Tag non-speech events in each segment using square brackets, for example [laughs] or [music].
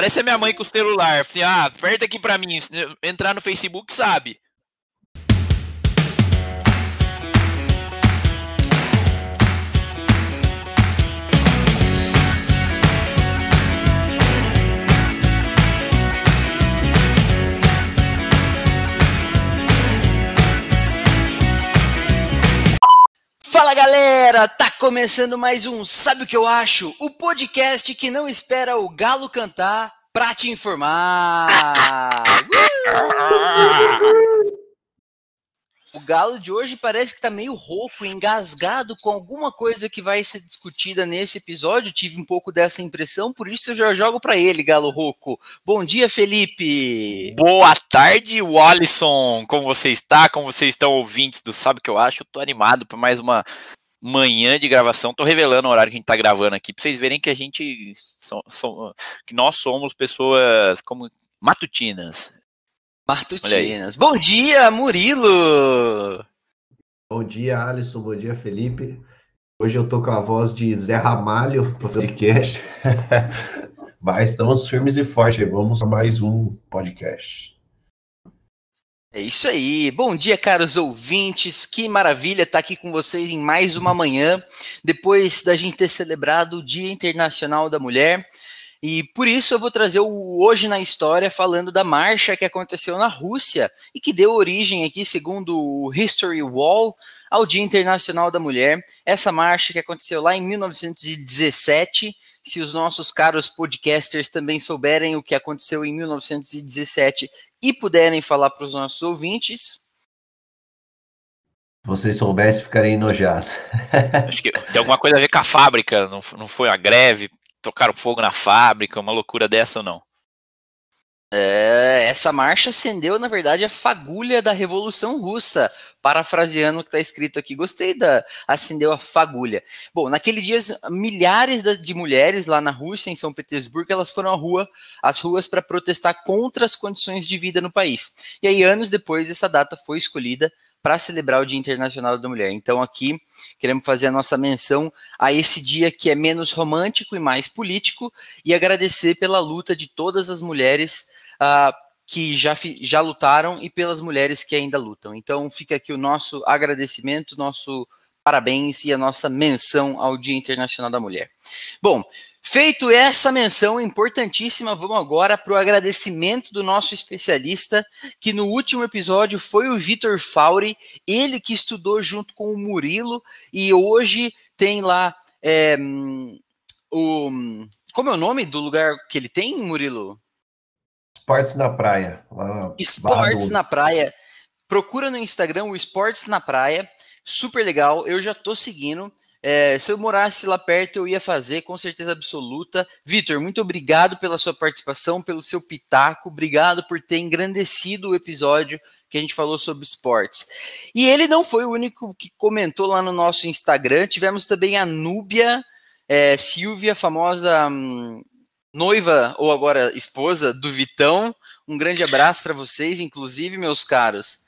parece a minha mãe com o celular. Assim, ah, aperta aqui pra mim. Entrar no Facebook, sabe. Galera, tá começando mais um Sabe o que eu acho? O podcast que não espera o galo cantar pra te informar. [laughs] O galo de hoje parece que tá meio rouco, engasgado com alguma coisa que vai ser discutida nesse episódio. Tive um pouco dessa impressão, por isso eu já jogo para ele, galo rouco. Bom dia, Felipe. Boa tarde, Wallison. Como você está? Como vocês estão ouvintes do Sabe o que eu acho? Eu tô animado para mais uma manhã de gravação. Tô revelando o horário que a gente tá gravando aqui, para vocês verem que a gente so, so, que nós somos pessoas como matutinas. Matutinas. Bom dia, Murilo! Bom dia, Alisson. Bom dia, Felipe. Hoje eu tô com a voz de Zé Ramalho no [laughs] podcast. [laughs] Mas estamos firmes e fortes. Vamos a mais um podcast. É isso aí. Bom dia, caros ouvintes. Que maravilha estar aqui com vocês em mais uma manhã, depois da gente ter celebrado o Dia Internacional da Mulher. E por isso eu vou trazer o Hoje na História falando da marcha que aconteceu na Rússia e que deu origem aqui, segundo o History Wall, ao Dia Internacional da Mulher. Essa marcha que aconteceu lá em 1917. Se os nossos caros podcasters também souberem o que aconteceu em 1917 e puderem falar para os nossos ouvintes, se vocês soubessem, ficariam enojados. [laughs] Acho que tem alguma coisa a ver com a fábrica, não, não foi a greve, tocaram fogo na fábrica, uma loucura dessa ou não? É, essa marcha acendeu, na verdade, a fagulha da Revolução Russa, parafraseando o que está escrito aqui. Gostei da acendeu a fagulha. Bom, naquele dia, milhares de mulheres lá na Rússia, em São Petersburgo, elas foram à rua, às ruas para protestar contra as condições de vida no país. E aí, anos depois, essa data foi escolhida para celebrar o Dia Internacional da Mulher. Então, aqui queremos fazer a nossa menção a esse dia que é menos romântico e mais político e agradecer pela luta de todas as mulheres uh, que já, já lutaram e pelas mulheres que ainda lutam. Então, fica aqui o nosso agradecimento, nosso parabéns e a nossa menção ao Dia Internacional da Mulher. Bom, Feito essa menção importantíssima, vamos agora para o agradecimento do nosso especialista, que no último episódio foi o Vitor Fauri, ele que estudou junto com o Murilo e hoje tem lá é, o. Como é o nome do lugar que ele tem, Murilo? Esportes na Praia. Na Esportes na Praia. Procura no Instagram o Esportes na Praia. Super legal, eu já tô seguindo. É, se eu morasse lá perto, eu ia fazer, com certeza absoluta. Vitor, muito obrigado pela sua participação, pelo seu pitaco, obrigado por ter engrandecido o episódio que a gente falou sobre esportes. E ele não foi o único que comentou lá no nosso Instagram, tivemos também a Núbia é, Silvia, famosa hum, noiva ou agora esposa do Vitão. Um grande abraço para vocês, inclusive, meus caros.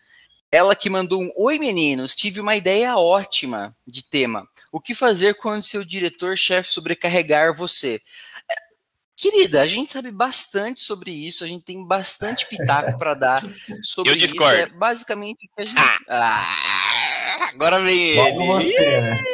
Ela que mandou um Oi meninos, tive uma ideia ótima de tema. O que fazer quando seu diretor-chefe sobrecarregar você? É, querida, a gente sabe bastante sobre isso, a gente tem bastante pitaco para dar sobre isso. É basicamente o que a gente. Ah, ah agora vem ele. Você, né?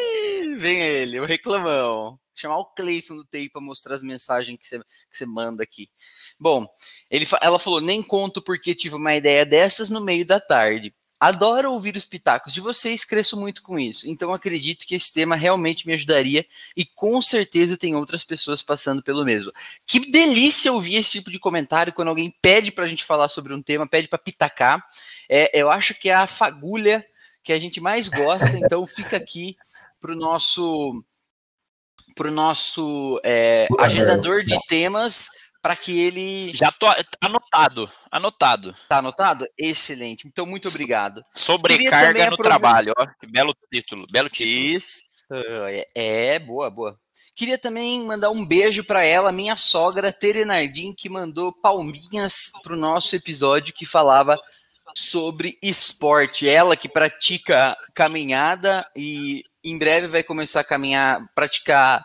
Vem ele, o reclamão. Chamar o Cleison do TI para mostrar as mensagens que você, que você manda aqui. Bom, ele, ela falou: nem conto porque tive uma ideia dessas no meio da tarde. Adoro ouvir os pitacos de vocês, cresço muito com isso. Então acredito que esse tema realmente me ajudaria e com certeza tem outras pessoas passando pelo mesmo. Que delícia ouvir esse tipo de comentário quando alguém pede para a gente falar sobre um tema, pede para pitacar. É, eu acho que é a fagulha que a gente mais gosta. Então fica aqui para o nosso para o nosso é, agendador de temas para que ele. Já tô anotado, anotado. Tá anotado? Excelente. Então, muito obrigado. Sobrecarga no trabalho, ó. Que belo título, belo título. Isso. É, é, boa, boa. Queria também mandar um beijo para ela, minha sogra Terenardim, que mandou palminhas para o nosso episódio que falava sobre esporte. Ela que pratica caminhada e em breve vai começar a caminhar, praticar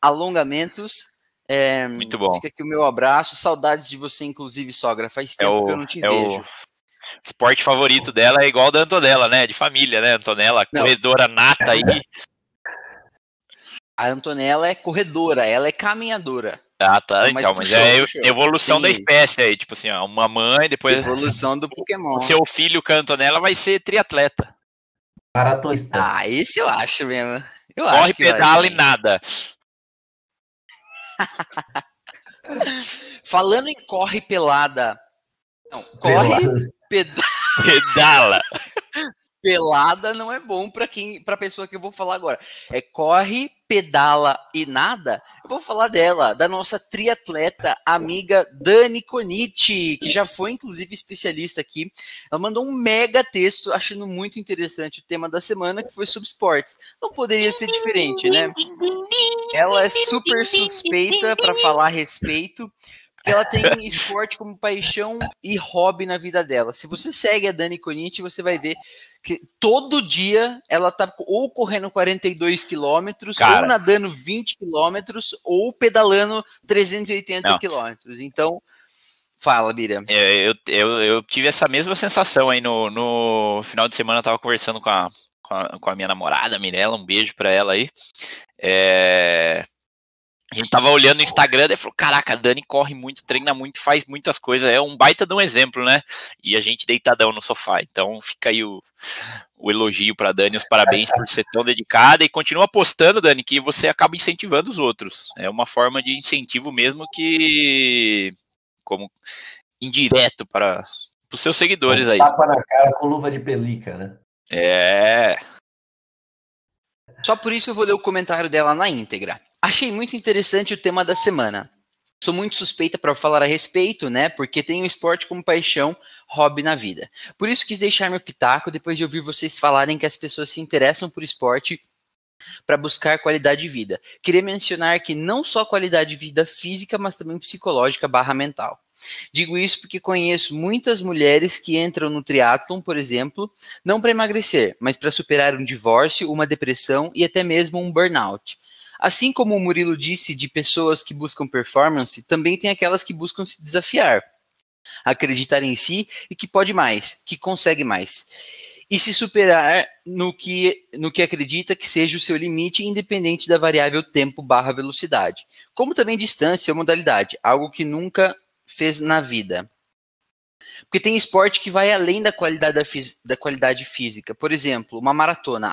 alongamentos É, Muito bom. Fica aqui o meu abraço. Saudades de você, inclusive, sogra. Faz tempo o- que eu não te é o- vejo. esporte favorito dela é igual da Antonella, né? De família, né? Antonella, Não. corredora nata aí. [laughs] A Antonella é corredora, ela é caminhadora. Ah, tá. Não, mas Então, mas puxou, é puxou. evolução da Sim. espécie aí. Tipo assim, ó, uma mãe, depois Evolução do [laughs] Pokémon. o seu filho com a Antonella vai ser triatleta. Maratonista. Ah, esse eu acho mesmo. Eu Corre, acho pedala e nada. [laughs] Falando em corre pelada. Não, corre Pelada. peda- Pedala. [laughs] pelada não é bom para quem, para pessoa que eu vou falar agora. É corre, pedala e nada. Eu vou falar dela, da nossa triatleta amiga Dani Conici, que já foi inclusive especialista aqui. Ela mandou um mega texto achando muito interessante o tema da semana, que foi sobre esportes. Não poderia ser diferente, né? Ela é super suspeita para falar a respeito, porque ela tem esporte como paixão e hobby na vida dela. Se você segue a Dani Conici, você vai ver que todo dia ela tá ou correndo 42 quilômetros, ou nadando 20 quilômetros, ou pedalando 380 Não. quilômetros. Então, fala, Bira. É, eu, eu, eu tive essa mesma sensação aí no, no final de semana. Eu tava conversando com a, com a, com a minha namorada, Mirella. Um beijo pra ela aí. É, a gente tava olhando no Instagram e falou: Caraca, a Dani corre muito, treina muito, faz muitas coisas. É um baita de um exemplo, né? E a gente deitadão no sofá. Então fica aí o, o elogio pra Dani, os parabéns por ser tão dedicada. E continua apostando, Dani, que você acaba incentivando os outros. É uma forma de incentivo mesmo que. Como indireto para os seus seguidores aí. Tapa na cara com luva de pelica, né? É. Só por isso eu vou ler o comentário dela na íntegra. Achei muito interessante o tema da semana. Sou muito suspeita para falar a respeito, né? Porque tenho esporte como paixão, hobby na vida. Por isso quis deixar meu pitaco depois de ouvir vocês falarem que as pessoas se interessam por esporte para buscar qualidade de vida. Queria mencionar que não só qualidade de vida física, mas também psicológica barra mental. Digo isso porque conheço muitas mulheres que entram no triatlon, por exemplo, não para emagrecer, mas para superar um divórcio, uma depressão e até mesmo um burnout. Assim como o Murilo disse de pessoas que buscam performance, também tem aquelas que buscam se desafiar, acreditar em si e que pode mais, que consegue mais. E se superar no que, no que acredita que seja o seu limite, independente da variável tempo barra velocidade. Como também distância ou modalidade, algo que nunca fez na vida. Porque tem esporte que vai além da qualidade, da, da qualidade física. Por exemplo, uma maratona,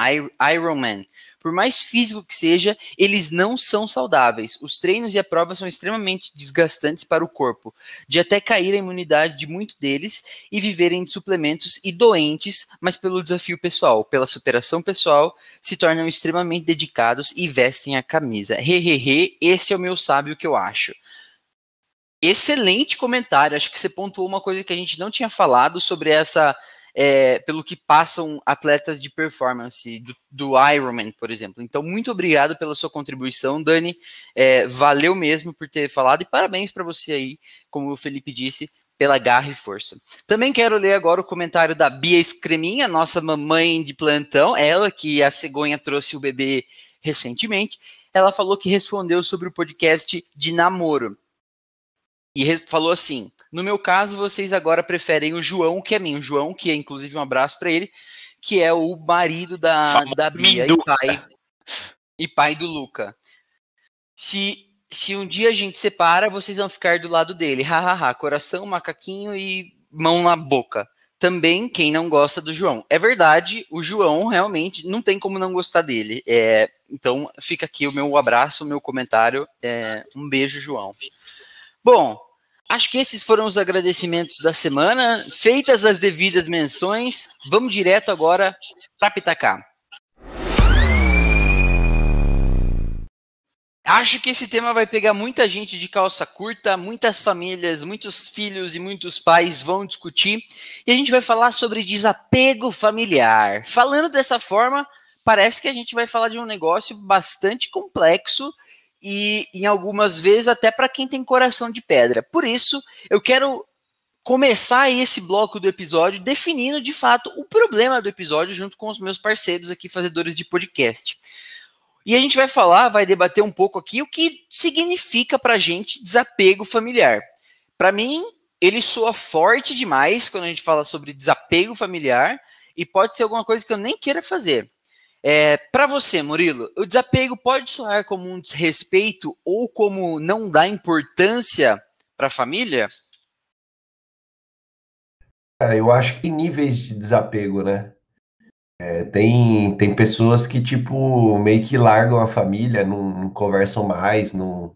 Ironman. Por mais físico que seja, eles não são saudáveis. Os treinos e a prova são extremamente desgastantes para o corpo, de até cair a imunidade de muitos deles e viverem de suplementos e doentes, mas pelo desafio pessoal, pela superação pessoal, se tornam extremamente dedicados e vestem a camisa. Hehehe, esse é o meu sábio que eu acho. Excelente comentário. Acho que você pontuou uma coisa que a gente não tinha falado sobre essa. é, pelo que passam atletas de performance do, do Ironman, por exemplo. Então, muito obrigado pela sua contribuição, Dani. É, valeu mesmo por ter falado e parabéns para você aí, como o Felipe disse, pela garra e força. Também quero ler agora o comentário da Bia Escreminha, nossa mamãe de plantão, ela que a cegonha trouxe o bebê recentemente. Ela falou que respondeu sobre o podcast de namoro e falou assim: no meu caso, vocês agora preferem o João, que é mim. O João, que é inclusive um abraço para ele, que é o marido da, da Bia e pai, e pai do Luca. Se, se um dia a gente separa, vocês vão ficar do lado dele. Hahaha, coração, macaquinho e mão na boca. Também quem não gosta do João. É verdade, o João realmente não tem como não gostar dele. É, então fica aqui o meu abraço, o meu comentário. É, um beijo, João. Bom, acho que esses foram os agradecimentos da semana. Feitas as devidas menções, vamos direto agora para Pitacá. Acho que esse tema vai pegar muita gente de calça curta, muitas famílias, muitos filhos e muitos pais vão discutir. E a gente vai falar sobre desapego familiar. Falando dessa forma, parece que a gente vai falar de um negócio bastante complexo e em algumas vezes até para quem tem coração de pedra. Por isso, eu quero começar esse bloco do episódio definindo de fato o problema do episódio junto com os meus parceiros aqui, fazedores de podcast. E a gente vai falar, vai debater um pouco aqui o que significa para gente desapego familiar. Para mim, ele soa forte demais quando a gente fala sobre desapego familiar e pode ser alguma coisa que eu nem queira fazer. É, para você, Murilo, o desapego pode soar como um desrespeito ou como não dar importância para a família? Eu acho que níveis de desapego, né? É, tem, tem pessoas que, tipo, meio que largam a família, não, não conversam mais, não,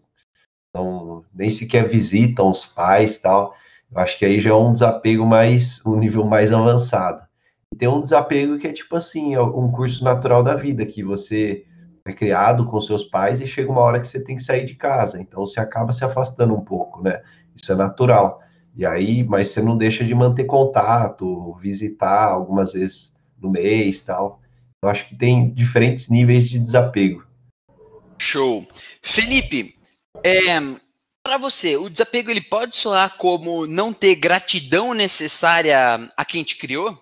não, nem sequer visitam os pais tal. Eu acho que aí já é um desapego mais, um nível mais avançado. Tem um desapego que é tipo assim, é um curso natural da vida, que você é criado com seus pais e chega uma hora que você tem que sair de casa. Então você acaba se afastando um pouco, né? Isso é natural. E aí, mas você não deixa de manter contato, visitar algumas vezes no mês tal. Eu acho que tem diferentes níveis de desapego. Show. Felipe, é, para você, o desapego ele pode soar como não ter gratidão necessária a quem te criou?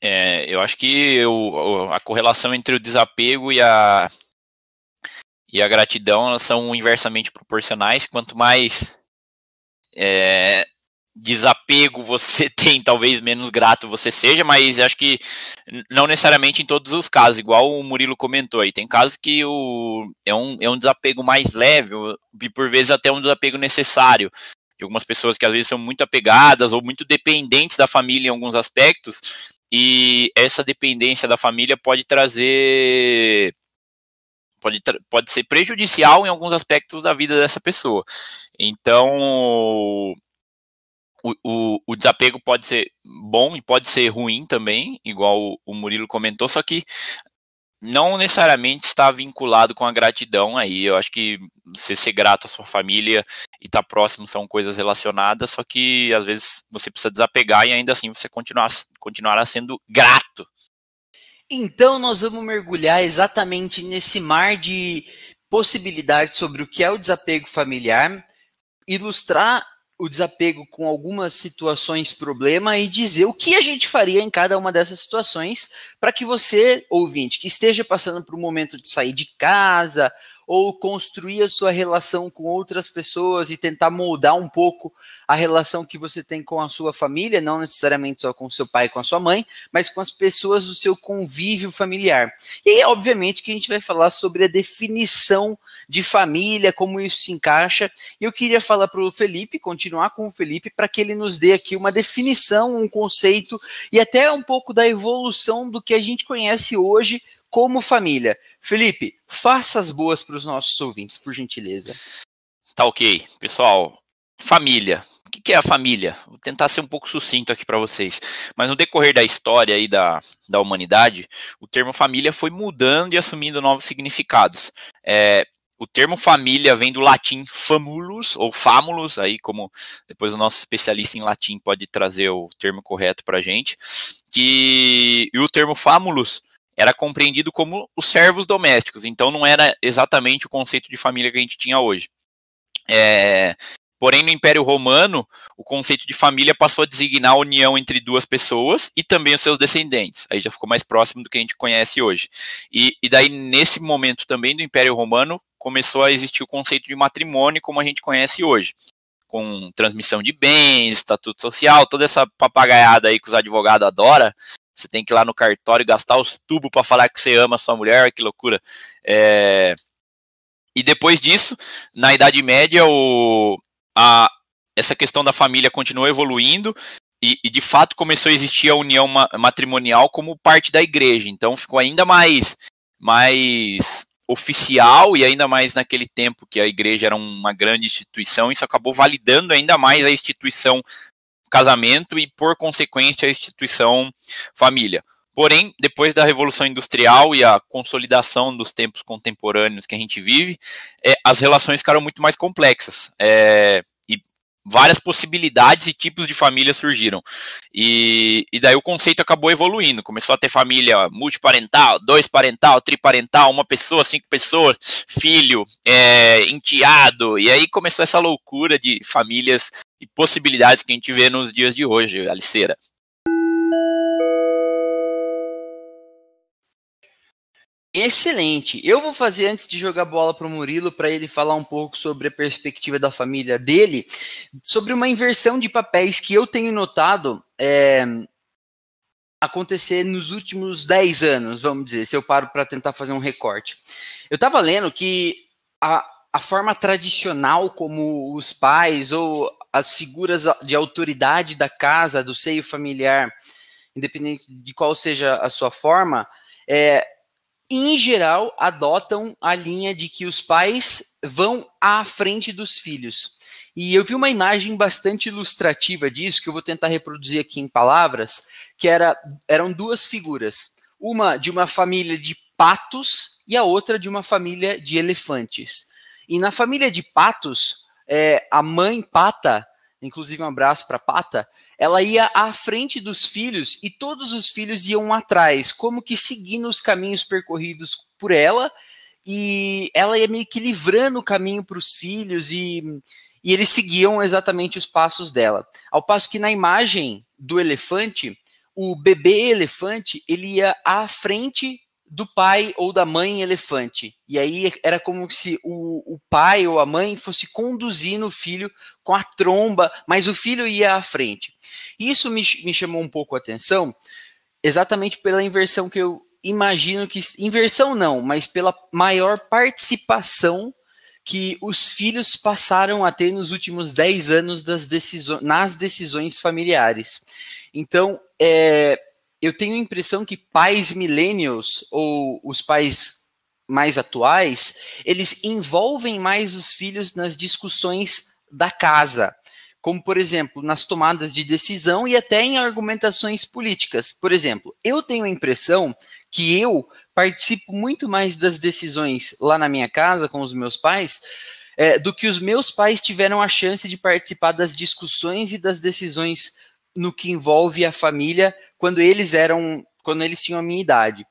É, eu acho que a correlação entre o desapego e a, e a gratidão são inversamente proporcionais. Quanto mais é, desapego você [laughs] tem, talvez menos grato você seja, mas acho que não necessariamente em todos os casos, igual o Murilo comentou aí. Tem casos que o, é, um, é um desapego mais leve, e por vezes até um desapego necessário. De algumas pessoas que às vezes são muito apegadas ou muito dependentes da família em alguns aspectos, e essa dependência da família pode trazer. Pode, pode ser prejudicial em alguns aspectos da vida dessa pessoa. Então, o, o, o, desapego pode ser bom e pode ser ruim também, igual o, o Murilo comentou, só que não necessariamente está vinculado com a gratidão aí. Eu acho que você ser grato à sua família e estar tá próximo são coisas relacionadas, só que às vezes você precisa desapegar e ainda assim você continuar, continuará sendo grato. Então nós vamos mergulhar exatamente nesse mar de possibilidades sobre o que é o desapego familiar, ilustrar o desapego com algumas situações problema e dizer o que a gente faria em cada uma dessas situações para que você, ouvinte, que esteja passando por um momento de sair de casa ou construir a sua relação com outras pessoas e tentar moldar um pouco a relação que você tem com a sua família, não necessariamente só com seu pai e com a sua mãe, mas com as pessoas do seu convívio familiar. E aí, obviamente, que a gente vai falar sobre a definição de família, como isso se encaixa. E eu queria falar para o Felipe, continuar com o Felipe, para que ele nos dê aqui uma definição, um conceito e até um pouco da evolução do que a gente conhece hoje como família. Felipe, faça as boas para os nossos ouvintes, por gentileza. Tá ok. Pessoal, família. O que é a família? Vou tentar ser um pouco sucinto aqui para vocês. Mas no decorrer da história aí da, da humanidade, o termo família foi mudando e assumindo novos significados. É, o termo família vem do latim famulus ou famulus, aí como depois o nosso especialista em latim pode trazer o termo correto para a gente. Que, e o termo famulus era compreendido como os servos domésticos, então não era exatamente o conceito de família que a gente tinha hoje. É, porém, no Império Romano, o conceito de família passou a designar a união entre duas pessoas e também os seus descendentes. Aí já ficou mais próximo do que a gente conhece hoje. E, e daí, nesse momento também do Império Romano, começou a existir o conceito de matrimônio como a gente conhece hoje com transmissão de bens, estatuto social, toda essa papagaiada aí que os advogados adoram, você tem que ir lá no cartório gastar os tubos para falar que você ama a sua mulher, que loucura. É... E depois disso, na Idade Média, o... a... essa questão da família continuou evoluindo e, e, de fato começou a existir a união matrimonial como parte da igreja. Então ficou ainda mais, mais oficial e ainda mais naquele tempo que a igreja era uma grande instituição, isso acabou validando ainda mais a instituição casamento e, por consequência, a instituição família. Porém, depois da Revolução Industrial e a consolidação dos tempos contemporâneos que a gente vive, é, as relações ficaram muito mais complexas. É, e várias possibilidades e tipos de família surgiram. E, e daí o conceito acabou evoluindo. Começou a ter família multiparental, dois parental, triparental, uma pessoa, cinco pessoas, filho, é, enteado. E aí começou essa loucura de famílias e possibilidades que a gente vê nos dias de hoje, Aliceira. Excelente. Eu vou fazer antes de jogar bola para o Murilo para ele falar um pouco sobre a perspectiva da família dele, sobre uma inversão de papéis que eu tenho notado é, acontecer nos últimos 10 anos, vamos dizer, se eu paro para tentar fazer um recorte. Eu estava lendo que a, a forma tradicional como os pais ou as figuras de autoridade da casa, do seio familiar, independente de qual seja a sua forma, é, em geral, adotam a linha de que os pais vão à frente dos filhos. E eu vi uma imagem bastante ilustrativa disso, que eu vou tentar reproduzir aqui em palavras, que era, eram duas figuras. Uma de uma família de patos e a outra de uma família de elefantes. E na família de patos, é, a mãe pata, inclusive um abraço para pata, ela ia à frente dos filhos e todos os filhos iam atrás, como que seguindo os caminhos percorridos por ela, e ela ia meio que livrando o caminho para os filhos e, e eles seguiam exatamente os passos dela. Ao passo que na imagem do elefante, o bebê elefante ele ia à frente do pai ou da mãe elefante. E aí era como se o, o pai ou a mãe fosse conduzindo o filho com a tromba, mas o filho ia à frente. Isso me, me chamou um pouco a atenção, exatamente pela inversão que eu imagino que. Inversão não, mas pela maior participação que os filhos passaram a ter nos últimos 10 anos das decisões, nas decisões familiares. Então, é, eu tenho a impressão que pais millennials ou os pais mais atuais, eles envolvem mais os filhos nas discussões da casa, como por exemplo, nas tomadas de decisão e até em argumentações políticas. Por exemplo, eu tenho a impressão que eu participo muito mais das decisões lá na minha casa com os meus pais é, do que os meus pais tiveram a chance de participar das discussões e das decisões no que envolve a família quando eles eram, quando eles tinham a minha idade.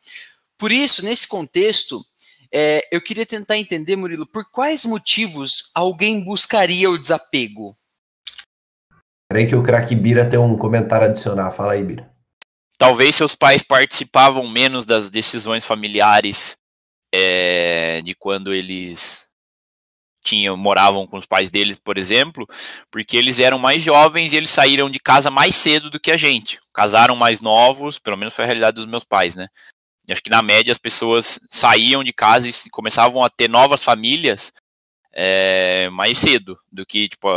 Por isso, nesse contexto, é, eu queria tentar entender, Murilo, por quais motivos alguém buscaria o desapego? Peraí que o craque Bira tem um comentário a adicionar. Fala aí, Bira. Talvez seus pais participavam menos das decisões familiares é, de quando eles tinham, moravam com os pais deles, por exemplo, porque eles eram mais jovens e eles saíram de casa mais cedo do que a gente. Casaram mais novos, pelo menos foi a realidade dos meus pais, né? Acho que na média as pessoas saíam de casa e começavam a ter novas famílias é, mais cedo do que, tipo,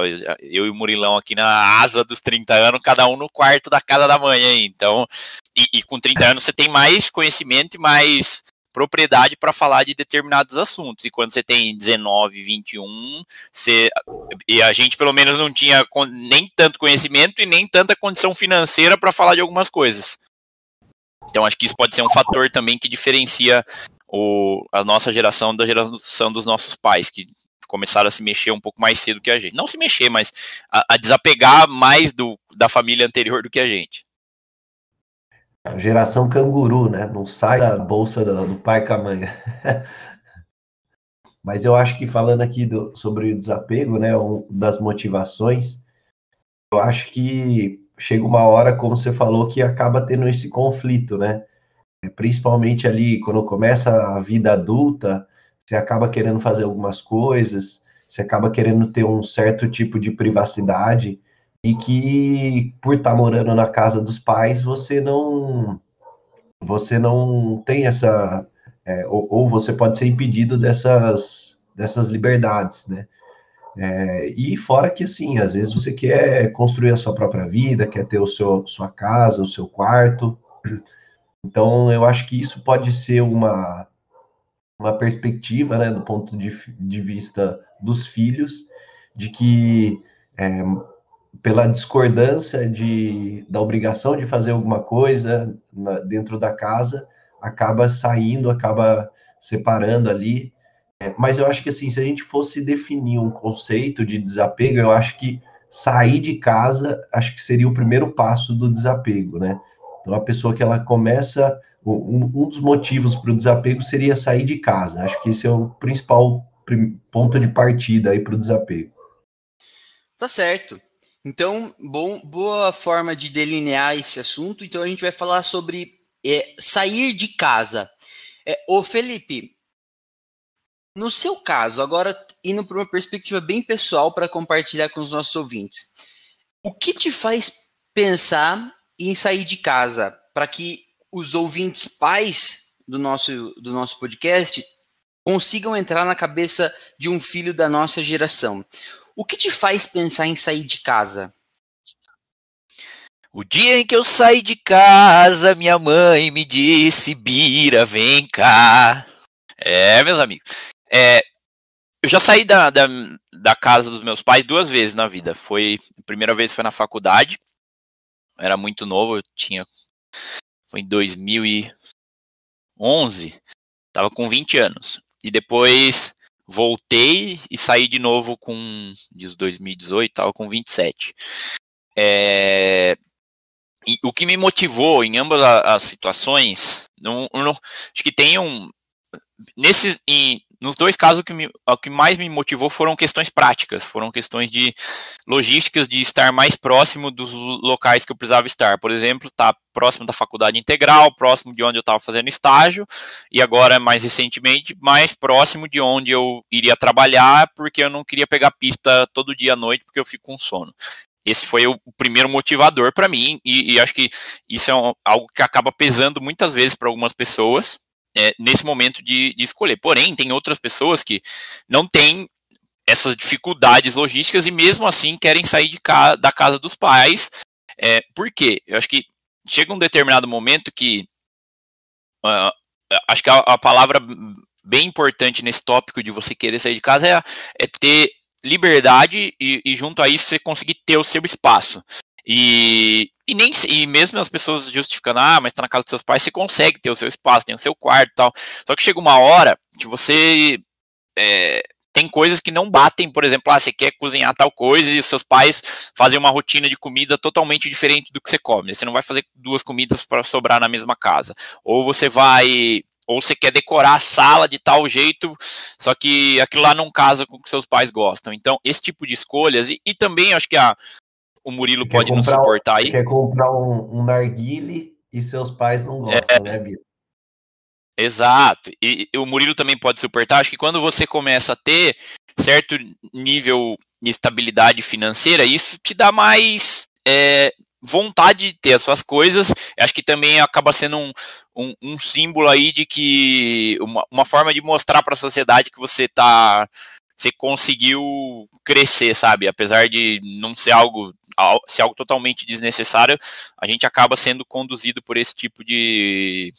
eu e o Murilão aqui na asa dos 30 anos, cada um no quarto da casa da mãe. Então, e, e com 30 anos você tem mais conhecimento e mais propriedade para falar de determinados assuntos. E quando você tem 19, 21, você, e a gente pelo menos não tinha nem tanto conhecimento e nem tanta condição financeira para falar de algumas coisas. Então acho que isso pode ser um fator também que diferencia o, a nossa geração da geração dos nossos pais, que começaram a se mexer um pouco mais cedo que a gente. Não se mexer, mas a, a desapegar mais do, da família anterior do que a gente. A geração canguru, né? Não sai da bolsa do, pai com a mãe. [laughs] Mas eu acho que falando aqui do, sobre o desapego, né, um, das motivações, eu acho que chega uma hora, como você falou, que acaba tendo esse conflito, né? Principalmente ali quando começa a vida adulta, você acaba querendo fazer algumas coisas, você acaba querendo ter um certo tipo de privacidade e que por estar tá morando na casa dos pais você não você não tem essa é, ou, ou, você pode ser impedido dessas dessas liberdades, né? É, e fora que assim, às vezes você quer construir a sua própria vida, quer ter o seu sua casa, o seu quarto. Então eu acho que isso pode ser uma uma perspectiva, né, do ponto de, de vista dos filhos, de que é, pela discordância de, da obrigação de fazer alguma coisa na, dentro da casa, acaba saindo, acaba separando ali. É, mas eu acho que assim, se a gente fosse definir um conceito de desapego, eu acho que sair de casa, acho que seria o primeiro passo do desapego, né? Então a pessoa que ela começa, um, um dos motivos para o desapego seria sair de casa. Acho que esse é o principal ponto de partida aí para o desapego. Tá certo. Então, bom, boa forma de delinear esse assunto. Então, a gente vai falar sobre é, sair de casa. É, ô Felipe, no seu caso, agora indo para uma perspectiva bem pessoal para compartilhar com os nossos ouvintes, o que te faz pensar em sair de casa para que os ouvintes pais do nosso, do nosso podcast consigam entrar na cabeça de um filho da nossa geração? O que te faz pensar em sair de casa? O dia em que eu saí de casa, minha mãe me disse: Bira, vem cá. É, meus amigos. É, eu já saí da, da, da, casa dos meus pais duas vezes na vida. Foi a primeira vez foi na faculdade. Era muito novo, eu tinha foi em 2011. Tava com 20 anos. E depois voltei e saí de novo com de 2018, tava com 27. É, e o que me motivou em ambas as situações, não, não, acho que tem um. Nesses, em, nos dois casos, o que, me, o que mais me motivou foram questões práticas, foram questões de logísticas, de estar mais próximo dos locais que eu precisava estar. Por exemplo, estar tá próximo da faculdade integral, próximo de onde eu estava fazendo estágio, e agora, mais recentemente, mais próximo de onde eu iria trabalhar, porque eu não queria pegar pista todo dia à noite, porque eu fico com sono. Esse foi o primeiro motivador para mim, e, e, acho que isso é um, algo que acaba pesando muitas vezes para algumas pessoas é, nesse momento de, de, escolher. Porém, tem outras pessoas que não têm essas dificuldades logísticas e mesmo assim querem sair de ca da casa dos pais. É, por quê? Eu acho que chega um determinado momento que uh, acho que a, a, palavra bem importante nesse tópico de você querer sair de casa é, é ter liberdade e, e, junto a isso você conseguir ter o seu espaço. E, e nem e mesmo as pessoas justificando, ah, mas tá na casa dos seus pais, você consegue ter o seu espaço, tem o seu quarto tal. Só que chega uma hora que você é, tem coisas que não batem, por exemplo, ah, você quer cozinhar tal coisa e seus pais fazem uma rotina de comida totalmente diferente do que você come. Você não vai fazer duas comidas para sobrar na mesma casa. Ou você vai ou você quer decorar a sala de tal jeito, só que aquilo lá não casa com o que seus pais gostam. Então, esse tipo de escolhas, e, e também acho que a, o Murilo você pode nos suportar aí. Quer comprar um, um narguile e seus pais não gostam, é, né, Bito? Exato. E, e, o Murilo também pode suportar. Acho que quando você começa a ter certo nível de estabilidade financeira, isso te dá mais é, vontade de ter as suas coisas, acho que também acaba sendo um, um, um símbolo aí de que uma, uma forma de mostrar para a sociedade que você tá você conseguiu crescer, sabe? Apesar de não ser algo ser algo totalmente desnecessário, a gente acaba sendo conduzido por esse tipo de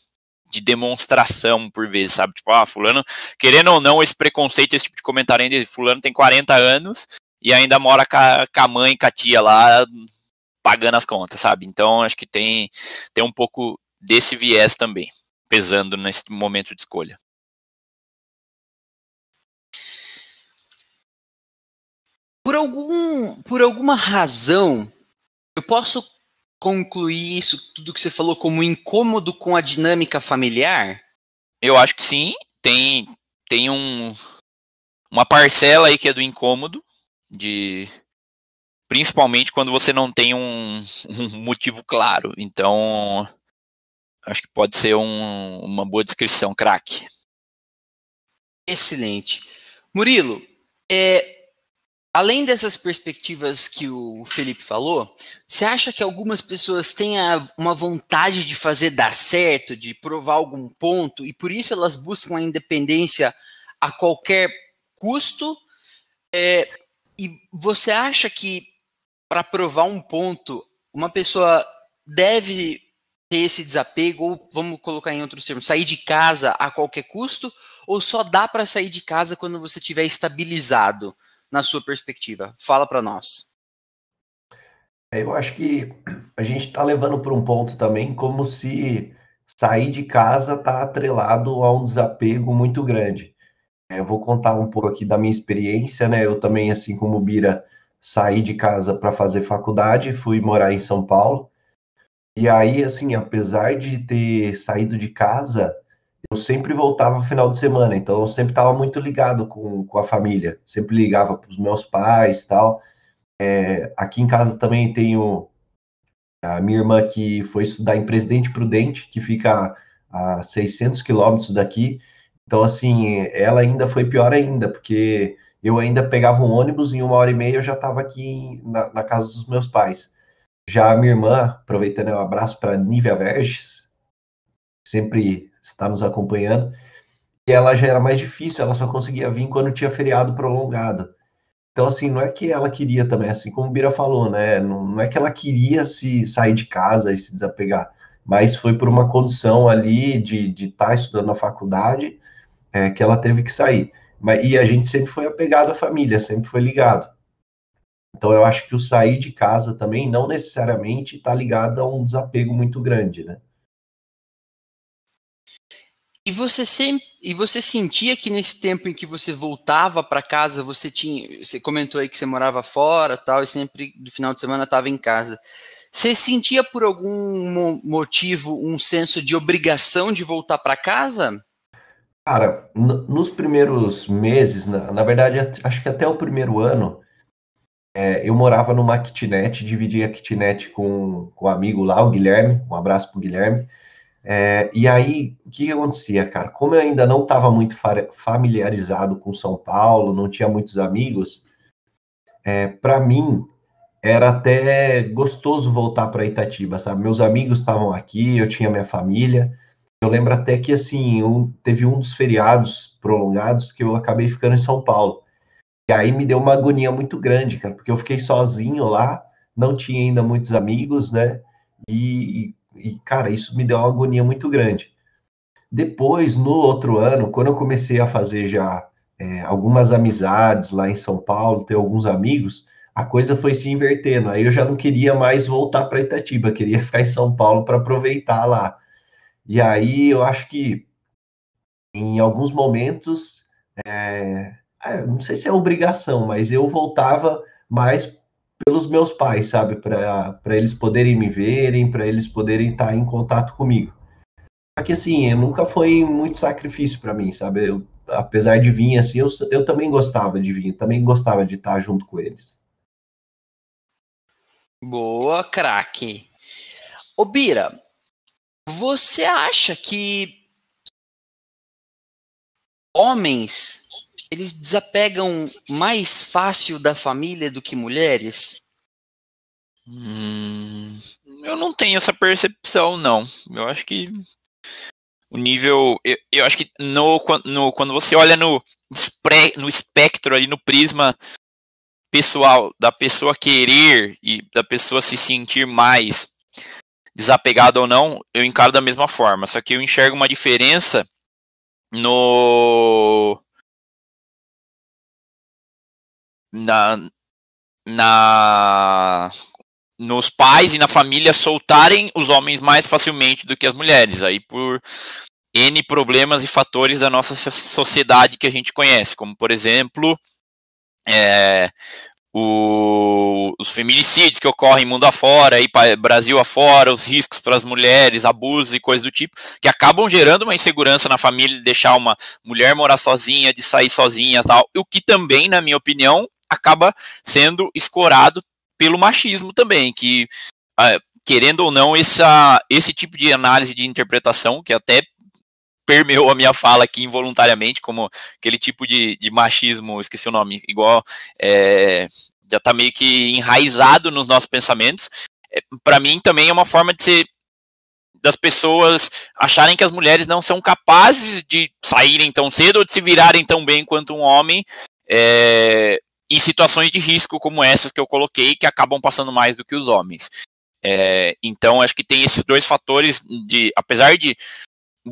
de demonstração por vezes, sabe? Tipo, ah, fulano, querendo ou não, esse preconceito, esse tipo de comentário ainda, fulano tem 40 anos e ainda mora com a, com a mãe, com a tia lá, pagando as contas, sabe? Então acho que tem, tem um pouco desse viés também, pesando nesse momento de escolha. Por algum, por alguma razão, eu posso concluir isso tudo que você falou como incômodo com a dinâmica familiar? Eu acho que sim. Tem tem um uma parcela aí que é do incômodo de principalmente quando você não tem um, [laughs] um motivo claro. Então, acho que pode ser um, uma boa descrição, craque. Excelente. Murilo, é, além dessas perspectivas que o Felipe falou, você acha que algumas pessoas têm uma vontade de fazer dar certo, de provar algum ponto, e por isso elas buscam a independência a qualquer custo? É, e você acha que para provar um ponto, uma pessoa deve ter esse desapego, ou vamos colocar em outros termos, sair de casa a qualquer custo, ou só dá para sair de casa quando você estiver estabilizado, na sua perspectiva? Fala para nós. É, eu acho que a gente está levando para um ponto também como se sair de casa está atrelado a um desapego muito grande. É, eu vou contar um pouco aqui da minha experiência, né? Eu também, assim como o Bira, saí de casa para fazer faculdade, fui morar em São Paulo. E aí, assim, apesar de ter saído de casa, eu sempre voltava no final de semana, então eu sempre estava muito ligado com, com a família, sempre ligava para os meus pais tal. É, aqui em casa também tenho a minha irmã que foi estudar em Presidente Prudente, que fica a 600 quilômetros daqui. Então, assim, ela ainda foi pior ainda, porque eu ainda pegava um ônibus em uma hora e meia eu já estava aqui na, na, casa dos meus pais. Já a minha irmã, aproveitando um abraço para Nívia Verges, sempre está nos acompanhando, e ela já era mais difícil, ela só conseguia vir quando tinha feriado prolongado. Então, assim, não é que ela queria também, assim como o Bira falou, né? Não, não é que ela queria se sair de casa e se desapegar, mas foi por uma condição ali de estar tá estudando na faculdade é, que ela teve que sair. Mas, e a gente sempre foi apegado à família, sempre foi ligado. Então, eu acho que o sair de casa também não necessariamente está ligado a um desapego muito grande, né? E você sempre, e você sentia que nesse tempo em que você voltava para casa, você tinha, você comentou aí que você morava fora, tal, e sempre no final de semana estava em casa. Você sentia por algum motivo um senso de obrigação de voltar para casa? Cara, nos primeiros meses, na, na, verdade, acho que até o primeiro ano, é, eu morava numa kitnet, dividia a kitnet com, com um amigo lá, o Guilherme, um abraço pro Guilherme. É, e aí, o que acontecia, cara? Como eu ainda não estava muito familiarizado com São Paulo, não tinha muitos amigos, é, para mim era até gostoso voltar para Itatiba, sabe? Meus amigos estavam aqui, eu tinha minha família. Eu lembro até que, assim, um, teve um dos feriados prolongados que eu acabei ficando em São Paulo. E aí me deu uma agonia muito grande, cara, porque eu fiquei sozinho lá, não tinha ainda muitos amigos, né? E, e, cara, isso me deu uma agonia muito grande. Depois, no outro ano, quando eu comecei a fazer já é, algumas amizades lá em São Paulo, ter alguns amigos, a coisa foi se invertendo. Aí eu já não queria mais voltar para Itatiba, [laughs] queria ficar em São Paulo para aproveitar lá. E aí eu acho que em alguns momentos, é, é, não sei se é obrigação, mas eu voltava mais pelos meus pais, sabe? Para eles poderem me verem, para eles poderem estar em contato comigo. Só que assim, nunca foi muito sacrifício para mim, sabe? Eu, apesar de vir assim, eu, eu também gostava de vir, também gostava de estar junto com eles. Boa, craque. Ô Bira, você acha que homens eles desapegam mais fácil da família do que mulheres? Hum, eu não tenho essa percepção, não. Eu acho que o nível. Eu, eu acho que no, no, quando você olha no, no espectro ali, no prisma pessoal, da pessoa querer e da pessoa se sentir mais desapegada ou não, eu encaro da mesma forma. Só que eu enxergo uma diferença no na, na nos pais e na família soltarem os homens mais facilmente do que as mulheres, aí por N problemas e fatores da nossa sociedade que a gente conhece, como por exemplo é, o, os feminicídios que ocorrem mundo afora, aí, Brasil afora, os riscos para as mulheres, abusos e coisas do tipo, que acabam gerando uma insegurança na família de deixar uma mulher morar sozinha, de sair sozinha tal, o que também, na minha opinião, acaba sendo escorado pelo machismo também, que ah, querendo ou não, essa, esse tipo de análise de interpretação, que até permeou a minha fala aqui involuntariamente, como aquele tipo de, de machismo, esqueci o nome, igual é, já está meio que enraizado nos nossos pensamentos. É, Para mim também é uma forma de ser das pessoas acharem que as mulheres não são capazes de saírem tão cedo ou de se virarem tão bem quanto um homem, é, em situações de risco como essas que eu coloquei, que acabam passando mais do que os homens. É, então, acho que tem esses dois fatores de, apesar de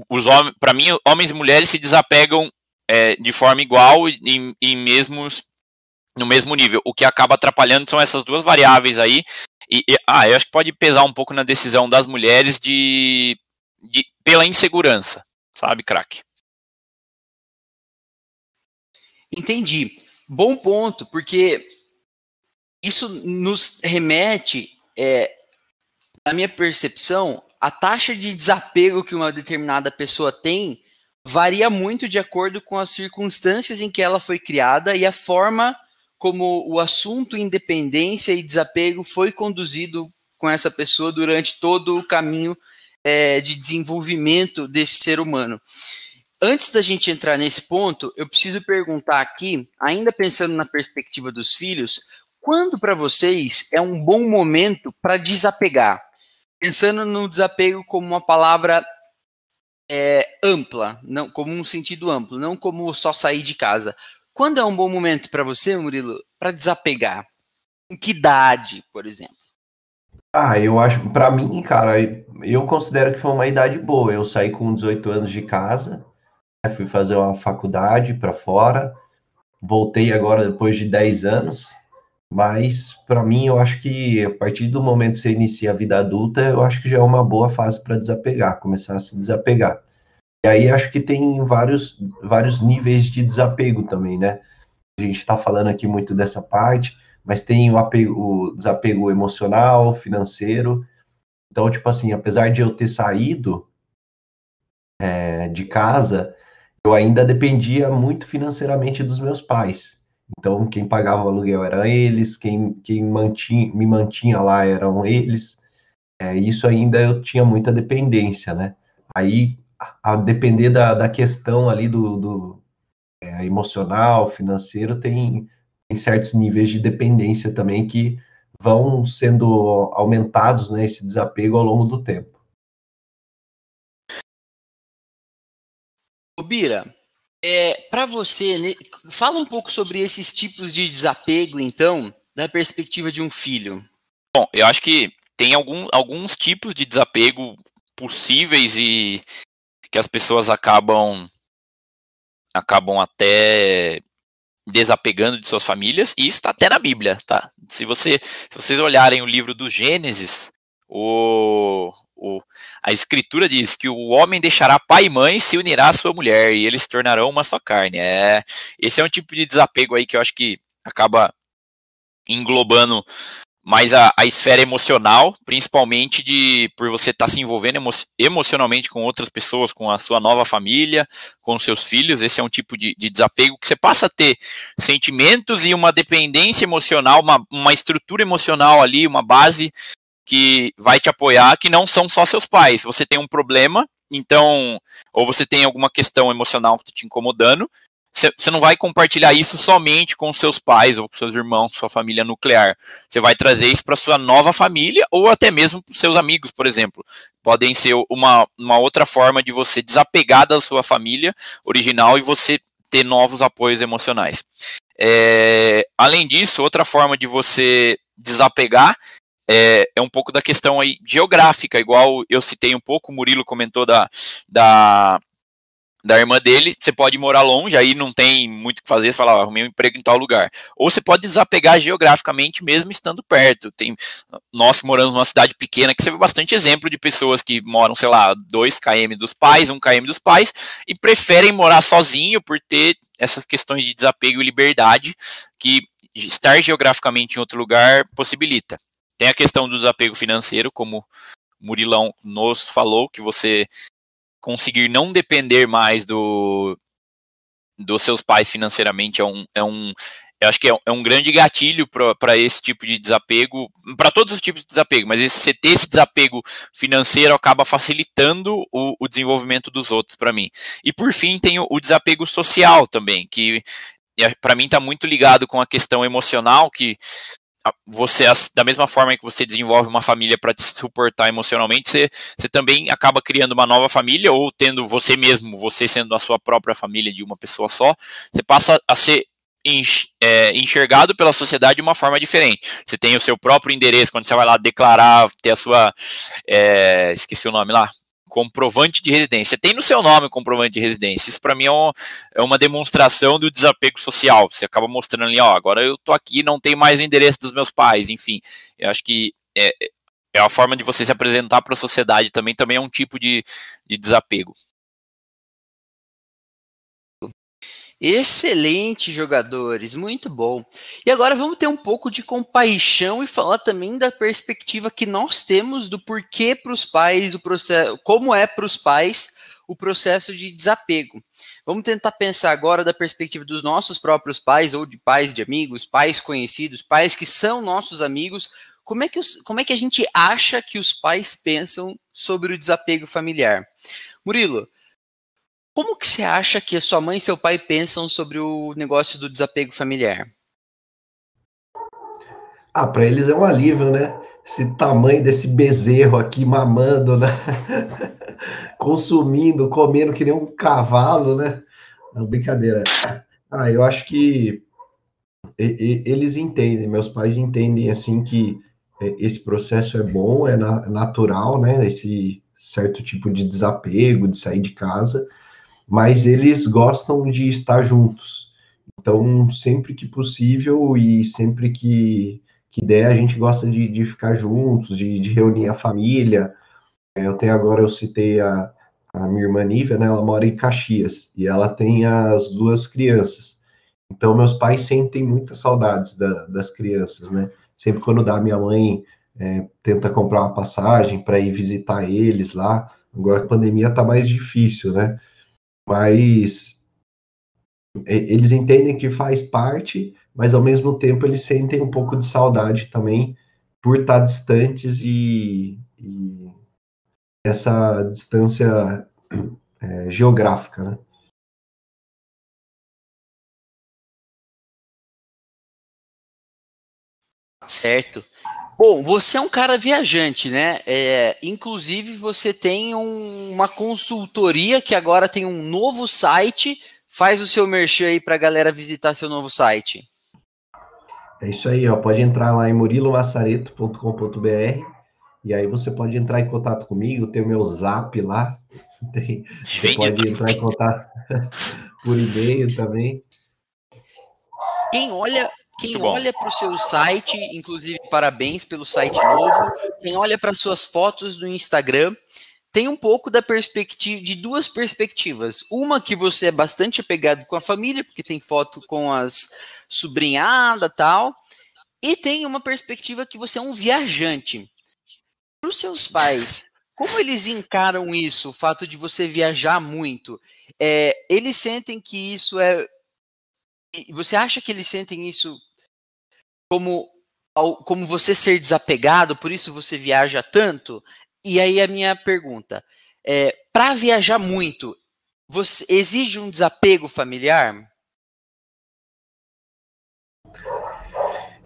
os homens, para mim, homens e mulheres se desapegam é, de forma igual e, e mesmos no mesmo nível. O que acaba atrapalhando são essas duas variáveis aí. E, e, ah, eu acho que pode pesar um pouco na decisão das mulheres de, de pela insegurança, sabe, craque? Entendi. Bom ponto, porque isso nos remete, é, na minha percepção, a taxa de desapego que uma determinada pessoa tem varia muito de acordo com as circunstâncias em que ela foi criada e a forma como o assunto independência e desapego foi conduzido com essa pessoa durante todo o caminho é, de desenvolvimento desse ser humano. Antes da gente entrar nesse ponto, eu preciso perguntar aqui, ainda pensando na perspectiva dos filhos, quando para vocês é um bom momento para desapegar? Pensando no desapego como uma palavra é, ampla, não como um sentido amplo, não como só sair de casa. Quando é um bom momento para você, Murilo, para desapegar? Em que idade, por exemplo? Ah, eu acho, para mim, cara, eu considero que foi uma idade boa. Eu saí com 18 anos de casa, fui fazer uma faculdade para fora, voltei agora depois de 10 anos, mas para mim eu acho que a partir do momento que você inicia a vida adulta, eu acho que já é uma boa fase para desapegar, começar a se desapegar. E aí acho que tem vários, vários níveis de desapego também, né? A gente está falando aqui muito dessa parte, mas tem o, apego, o desapego emocional, financeiro. Então, tipo assim, apesar de eu ter saído é, de casa, eu ainda dependia muito financeiramente dos meus pais. Então, quem pagava o aluguel eram eles, quem, quem mantinha, me mantinha lá eram eles. É, isso ainda eu tinha muita dependência, né? Aí, a, depender da, da questão ali do, do é, emocional, financeiro, tem, tem certos níveis de dependência também que vão sendo aumentados, né, esse desapego ao longo do tempo. Bira, é, para você, né, fala um pouco sobre esses tipos de desapego, então, da perspectiva de um filho. Bom, eu acho que tem algum, alguns tipos de desapego possíveis e que as pessoas acabam acabam até desapegando de suas famílias, e isso está até na Bíblia, tá? Se, você, se vocês olharem o livro do Gênesis, o, o, a escritura diz que o homem deixará pai e mãe se unirá à sua mulher e eles se tornarão uma só carne. É, esse é um tipo de desapego aí que eu acho que acaba englobando mais a, a esfera emocional, principalmente de por você estar tá se envolvendo emo, emocionalmente com outras pessoas, com a sua nova família, com seus filhos. Esse é um tipo de, de desapego que você passa a ter sentimentos e uma dependência emocional, uma, uma estrutura emocional ali, uma base que vai te apoiar, que não são só seus pais. Você tem um problema, então, ou você tem alguma questão emocional que está te incomodando, você não vai compartilhar isso somente com seus pais ou com seus irmãos, sua família nuclear. Você vai trazer isso para sua nova família ou até mesmo para seus amigos, por exemplo. Podem ser uma, uma outra forma de você desapegar da sua família original e você ter novos apoios emocionais. É, além disso, outra forma de você desapegar é, é um pouco da questão aí geográfica, igual eu citei um pouco, o Murilo comentou da, da, da irmã dele, você pode morar longe, aí não tem muito o que fazer, você fala, ah, arrumei um emprego em tal lugar. Ou você pode desapegar geograficamente mesmo estando perto. Tem nós que moramos numa cidade pequena, que você vê bastante exemplo de pessoas que moram, sei lá, 2 km dos pais, 1 um km dos pais, e preferem morar sozinho por ter essas questões de desapego e liberdade que estar geograficamente em outro lugar possibilita. Tem a questão do desapego financeiro, como Murilão nos falou, que você conseguir não depender mais do dos seus pais financeiramente é um, é um eu acho que é, é um grande gatilho para esse tipo de desapego, para todos os tipos de desapego, mas esse, você ter esse desapego financeiro acaba facilitando o, o desenvolvimento dos outros para mim. E por fim, tem o, o desapego social também, que para mim está muito ligado com a questão emocional, que você, da mesma forma que você desenvolve uma família para te suportar emocionalmente, você, você também acaba criando uma nova família, ou tendo você mesmo, você sendo a sua própria família de uma pessoa só, você passa a ser é, enxergado pela sociedade de uma forma diferente. Você tem o seu próprio endereço, quando você vai lá declarar, ter a sua. É, esqueci o nome lá comprovante de residência. Tem no seu nome comprovante de residência. Isso para mim é, um, é, uma demonstração do desapego social. Você acaba mostrando ali, ó, agora eu tô aqui, não tem mais o endereço dos meus pais. Enfim, eu acho que é, é a forma de você se apresentar para a sociedade também, também é um tipo de, de desapego. Excelente, jogadores, muito bom. E agora vamos ter um pouco de compaixão e falar também da perspectiva que nós temos do porquê para os pais o processo, como é para os pais o processo de desapego. Vamos tentar pensar agora da perspectiva dos nossos próprios pais, ou de pais de amigos, pais conhecidos, pais que são nossos amigos. Como é que, os, como é que a gente acha que os pais pensam sobre o desapego familiar? Murilo, como que você acha que sua mãe e seu pai pensam sobre o negócio do desapego familiar? Ah, para eles é um alívio, né? Esse tamanho desse bezerro aqui mamando, né? [laughs] consumindo, comendo que nem um cavalo, né? Não, brincadeira. Ah, eu acho que eles entendem, meus pais entendem assim que é, esse processo é bom, é natural, né? Esse certo tipo de desapego, de sair de casa, mas eles gostam de estar juntos. Então, sempre que possível e sempre que, que der, a gente gosta de, de ficar juntos, de, de reunir a família. É, eu tenho agora, eu citei a, a minha irmã Nívia, né, ela mora em Caxias, e ela tem as duas crianças. Então, meus pais sentem muitas saudades da, das crianças, né? Sempre quando dá, minha mãe é, tenta comprar uma passagem para ir visitar eles lá. Agora a pandemia tá mais difícil, né? Mas eles entendem que faz parte, mas ao mesmo tempo eles sentem um pouco de saudade também por estar distantes e, e essa distância é, geográfica, né? Certo. Bom, você é um cara viajante, né? É, inclusive, você tem um, uma consultoria que agora tem um novo site. Faz o seu merchan aí para a galera visitar seu novo site. É isso aí, ó. Pode entrar lá em murilomassareto.com.br e aí você pode entrar em contato comigo, tem o meu zap lá. [laughs] Tem, você pode entrar em contato [laughs] por e-mail também. Quem olha, quem olha para o seu site, inclusive parabéns pelo site novo. Quem olha para suas fotos no Instagram, tem um pouco da perspectiva de duas perspectivas. Uma que você é bastante apegado com a família, porque tem foto com as sobrinhada tal, e tem uma perspectiva que você é um viajante para os seus pais, como eles encaram isso, o fato de você viajar muito? É, eles sentem que isso é. Você acha que eles sentem isso como, como você ser desapegado, por isso você viaja tanto? E aí a minha pergunta: é, para viajar muito, você exige um desapego familiar?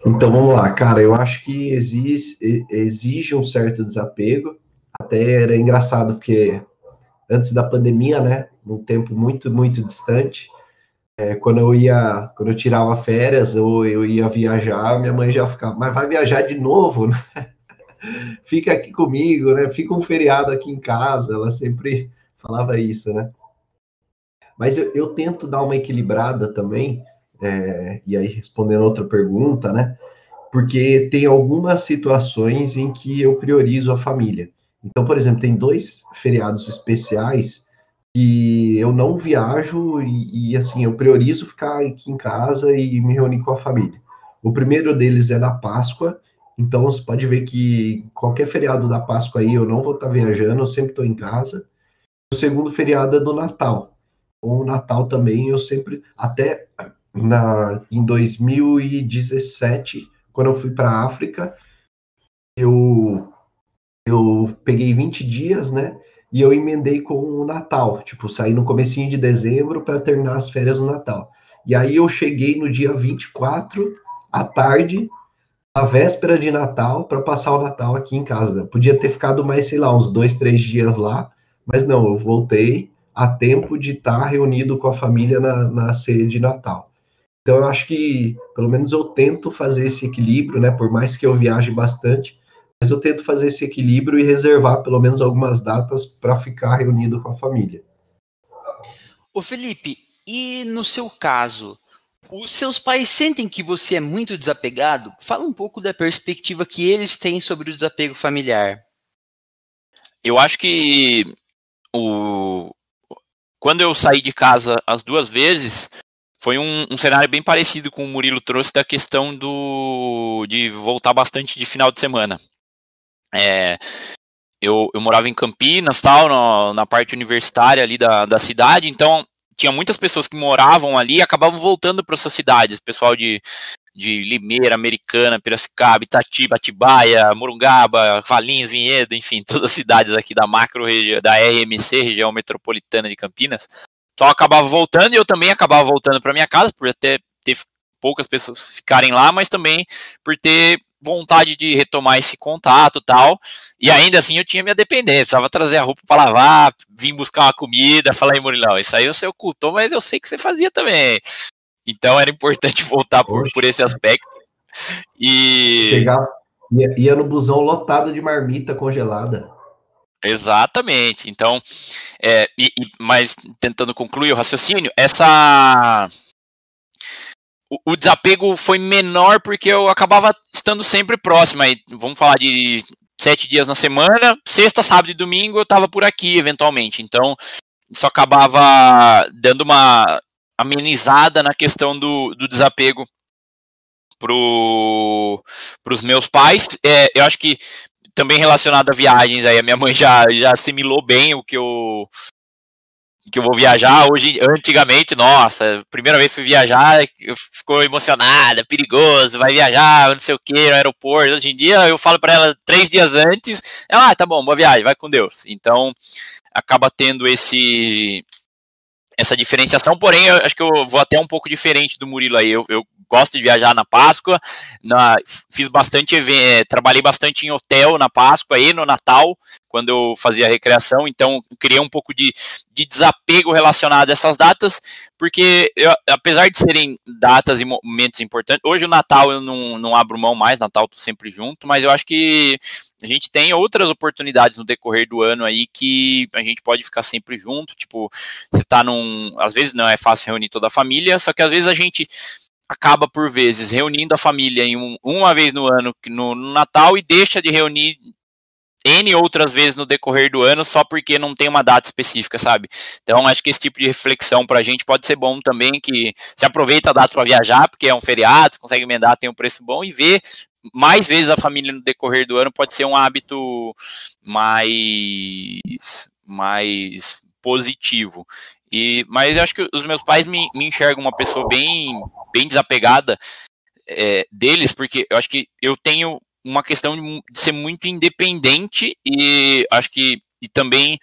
Então vamos lá, cara. Eu acho que exige, exige um certo desapego. Até era engraçado porque antes da pandemia, né, num tempo muito muito distante, é, quando eu ia, quando eu tirava férias ou eu ia viajar, minha mãe já ficava, mas vai viajar de novo, né? [laughs] Fica aqui comigo, né? Fica um feriado aqui em casa. Ela sempre falava isso, né? Mas eu, eu tento dar uma equilibrada também é, e aí respondendo outra pergunta, né? Porque tem algumas situações em que eu priorizo a família. Então, por exemplo, tem dois feriados especiais que eu não viajo e, e, assim, eu priorizo ficar aqui em casa e me reunir com a família. O primeiro deles é na Páscoa, então você pode ver que qualquer feriado da Páscoa aí eu não vou estar viajando, eu sempre estou em casa. O segundo feriado é do Natal. O Natal também eu sempre, até na, em 2017, quando eu fui para a África, eu, eu peguei 20 dias, né? E eu emendei com o Natal, tipo, saí no comecinho de dezembro para terminar as férias do Natal. E aí eu cheguei no dia 24 à tarde, a véspera de Natal, para passar o Natal aqui em casa. Podia ter ficado mais, sei lá, uns dois, três dias lá, mas não, eu voltei a tempo de estar tá reunido com a família na, na ceia de Natal. Então, eu acho que, pelo menos, eu tento fazer esse equilíbrio, né? Por mais que eu viaje bastante, mas eu tento fazer esse equilíbrio e reservar, pelo menos, algumas datas para ficar reunido com a família. Ô, Felipe, e no seu caso, os seus pais sentem que você é muito desapegado? Fala um pouco da perspectiva que eles têm sobre o desapego familiar. Eu acho que o... quando eu saí de casa as duas vezes, foi um, um, cenário bem parecido com o Murilo trouxe da questão do de voltar bastante de final de semana. É, eu, eu morava em Campinas, tal, no, na parte universitária ali da, da cidade, então tinha muitas pessoas que moravam ali e acabavam voltando para suas cidades, pessoal de, de Limeira, Americana, Piracicaba, Itatiba, Atibaia, Morungaba, Valinhos, Vinhedo, enfim, [laughs] todas as cidades aqui da macro região, da RMC, região metropolitana de Campinas. Só acabava voltando e eu também acabava voltando para minha casa, por até ter poucas pessoas ficarem lá, mas também por ter vontade de retomar esse contato tal. E ainda assim eu tinha minha dependência, precisava trazer a roupa para lavar, vim buscar uma comida, falar aí, Murilão, isso aí você ocultou, mas eu sei que você fazia também. Então era importante [laughs] voltar por, por esse aspecto. E. Chegar, ia, ia no busão lotado de marmita congelada. Exatamente. Então, é, e, e, mas tentando concluir o raciocínio, essa o, desapego foi menor porque eu acabava estando sempre próximo. Aí, vamos falar de sete dias na semana, sexta, sábado e domingo eu estava por aqui, eventualmente. Então, isso acabava dando uma amenizada na questão do, do desapego para os meus pais. É, eu acho que também relacionado a viagens, aí a minha mãe já, já assimilou bem o que eu que eu vou viajar hoje, antigamente, nossa, primeira vez que fui viajar, eu ficou emocionada, perigoso, vai viajar, não sei o que, no aeroporto. Hoje em dia eu falo para ela três dias antes, ela, ah, tá bom, boa viagem, vai com Deus. Então acaba tendo esse essa diferenciação, porém, eu acho que eu vou até um pouco diferente do Murilo aí. Eu, eu gosto de viajar na Páscoa, na, fiz bastante, eh, trabalhei bastante em hotel na Páscoa e no Natal, quando eu fazia recreação, então criei um pouco de, de desapego relacionado a essas datas, porque eu, apesar de serem datas e momentos importantes, hoje o Natal eu não, não abro mão mais, Natal tô sempre junto, mas eu acho que a gente tem outras oportunidades no decorrer do ano aí que a gente pode ficar sempre junto, tipo, você tá num, às vezes não é fácil reunir toda a família, só que às vezes a gente acaba por vezes reunindo a família em um, uma vez no ano no, no Natal e deixa de reunir N outras vezes no decorrer do ano só porque não tem uma data específica, sabe? Então, acho que esse tipo de reflexão para a gente pode ser bom também, que se aproveita a data para viajar, porque é um feriado, consegue emendar, tem um preço bom, e ver mais vezes a família no decorrer do ano pode ser um hábito mais, mais positivo. E, mas eu acho que os meus pais me, me enxergam uma pessoa bem, bem desapegada é, deles, porque eu acho que eu tenho uma questão de ser muito independente e acho que e também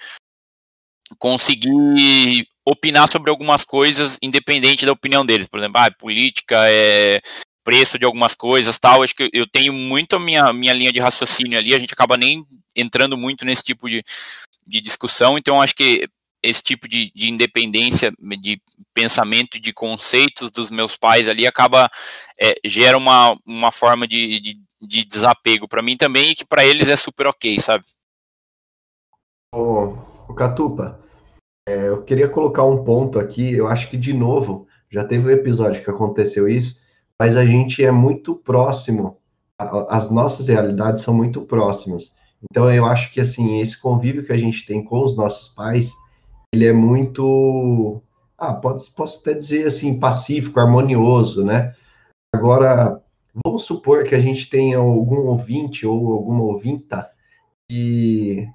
conseguir opinar sobre algumas coisas independente da opinião deles. Por exemplo, ah, política, é, preço de algumas coisas tal. Acho que eu tenho muito a minha, minha linha de raciocínio ali, a gente acaba nem entrando muito nesse tipo de, de discussão, então acho que esse tipo de, de independência de pensamento de conceitos dos meus pais ali acaba é, gera uma, uma forma de, de de desapego para mim também e que para eles é super ok, sabe? Ô Catupa, é, eu queria colocar um ponto aqui, eu acho que de novo, já teve um episódio que aconteceu isso, mas a gente é muito próximo, as nossas realidades são muito próximas. Então eu acho que assim, esse convívio que a gente tem com os nossos pais, ele é muito, ah, pode, posso até dizer assim, pacífico, harmonioso, né? Agora, Vamos supor que a gente tenha algum ouvinte ou alguma ouvinta que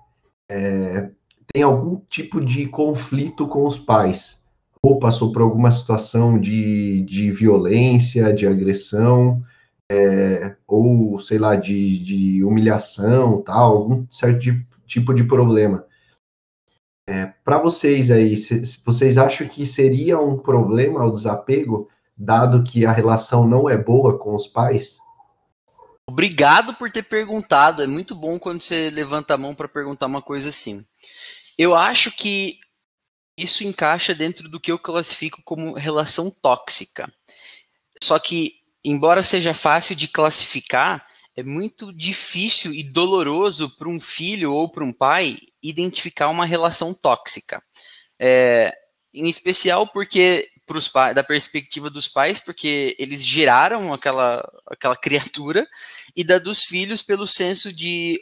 é, tem algum tipo de conflito com os pais, ou passou por alguma situação de, de violência, de agressão, é, ou sei lá, de, de humilhação, tal, algum certo de, tipo de problema. É, Para vocês aí, se, se vocês acham que seria um problema o desapego dado que a relação não é boa com os pais? Obrigado por ter perguntado. É muito bom quando você levanta a mão para perguntar uma coisa assim. Eu acho que isso encaixa dentro do que eu classifico como relação tóxica. Só que, embora seja fácil de classificar, é muito difícil e doloroso para um filho ou para um pai identificar uma relação tóxica. É, em especial porque pros da perspectiva dos pais, porque eles geraram aquela, aquela [laughs] criatura, e da dos filhos pelo senso de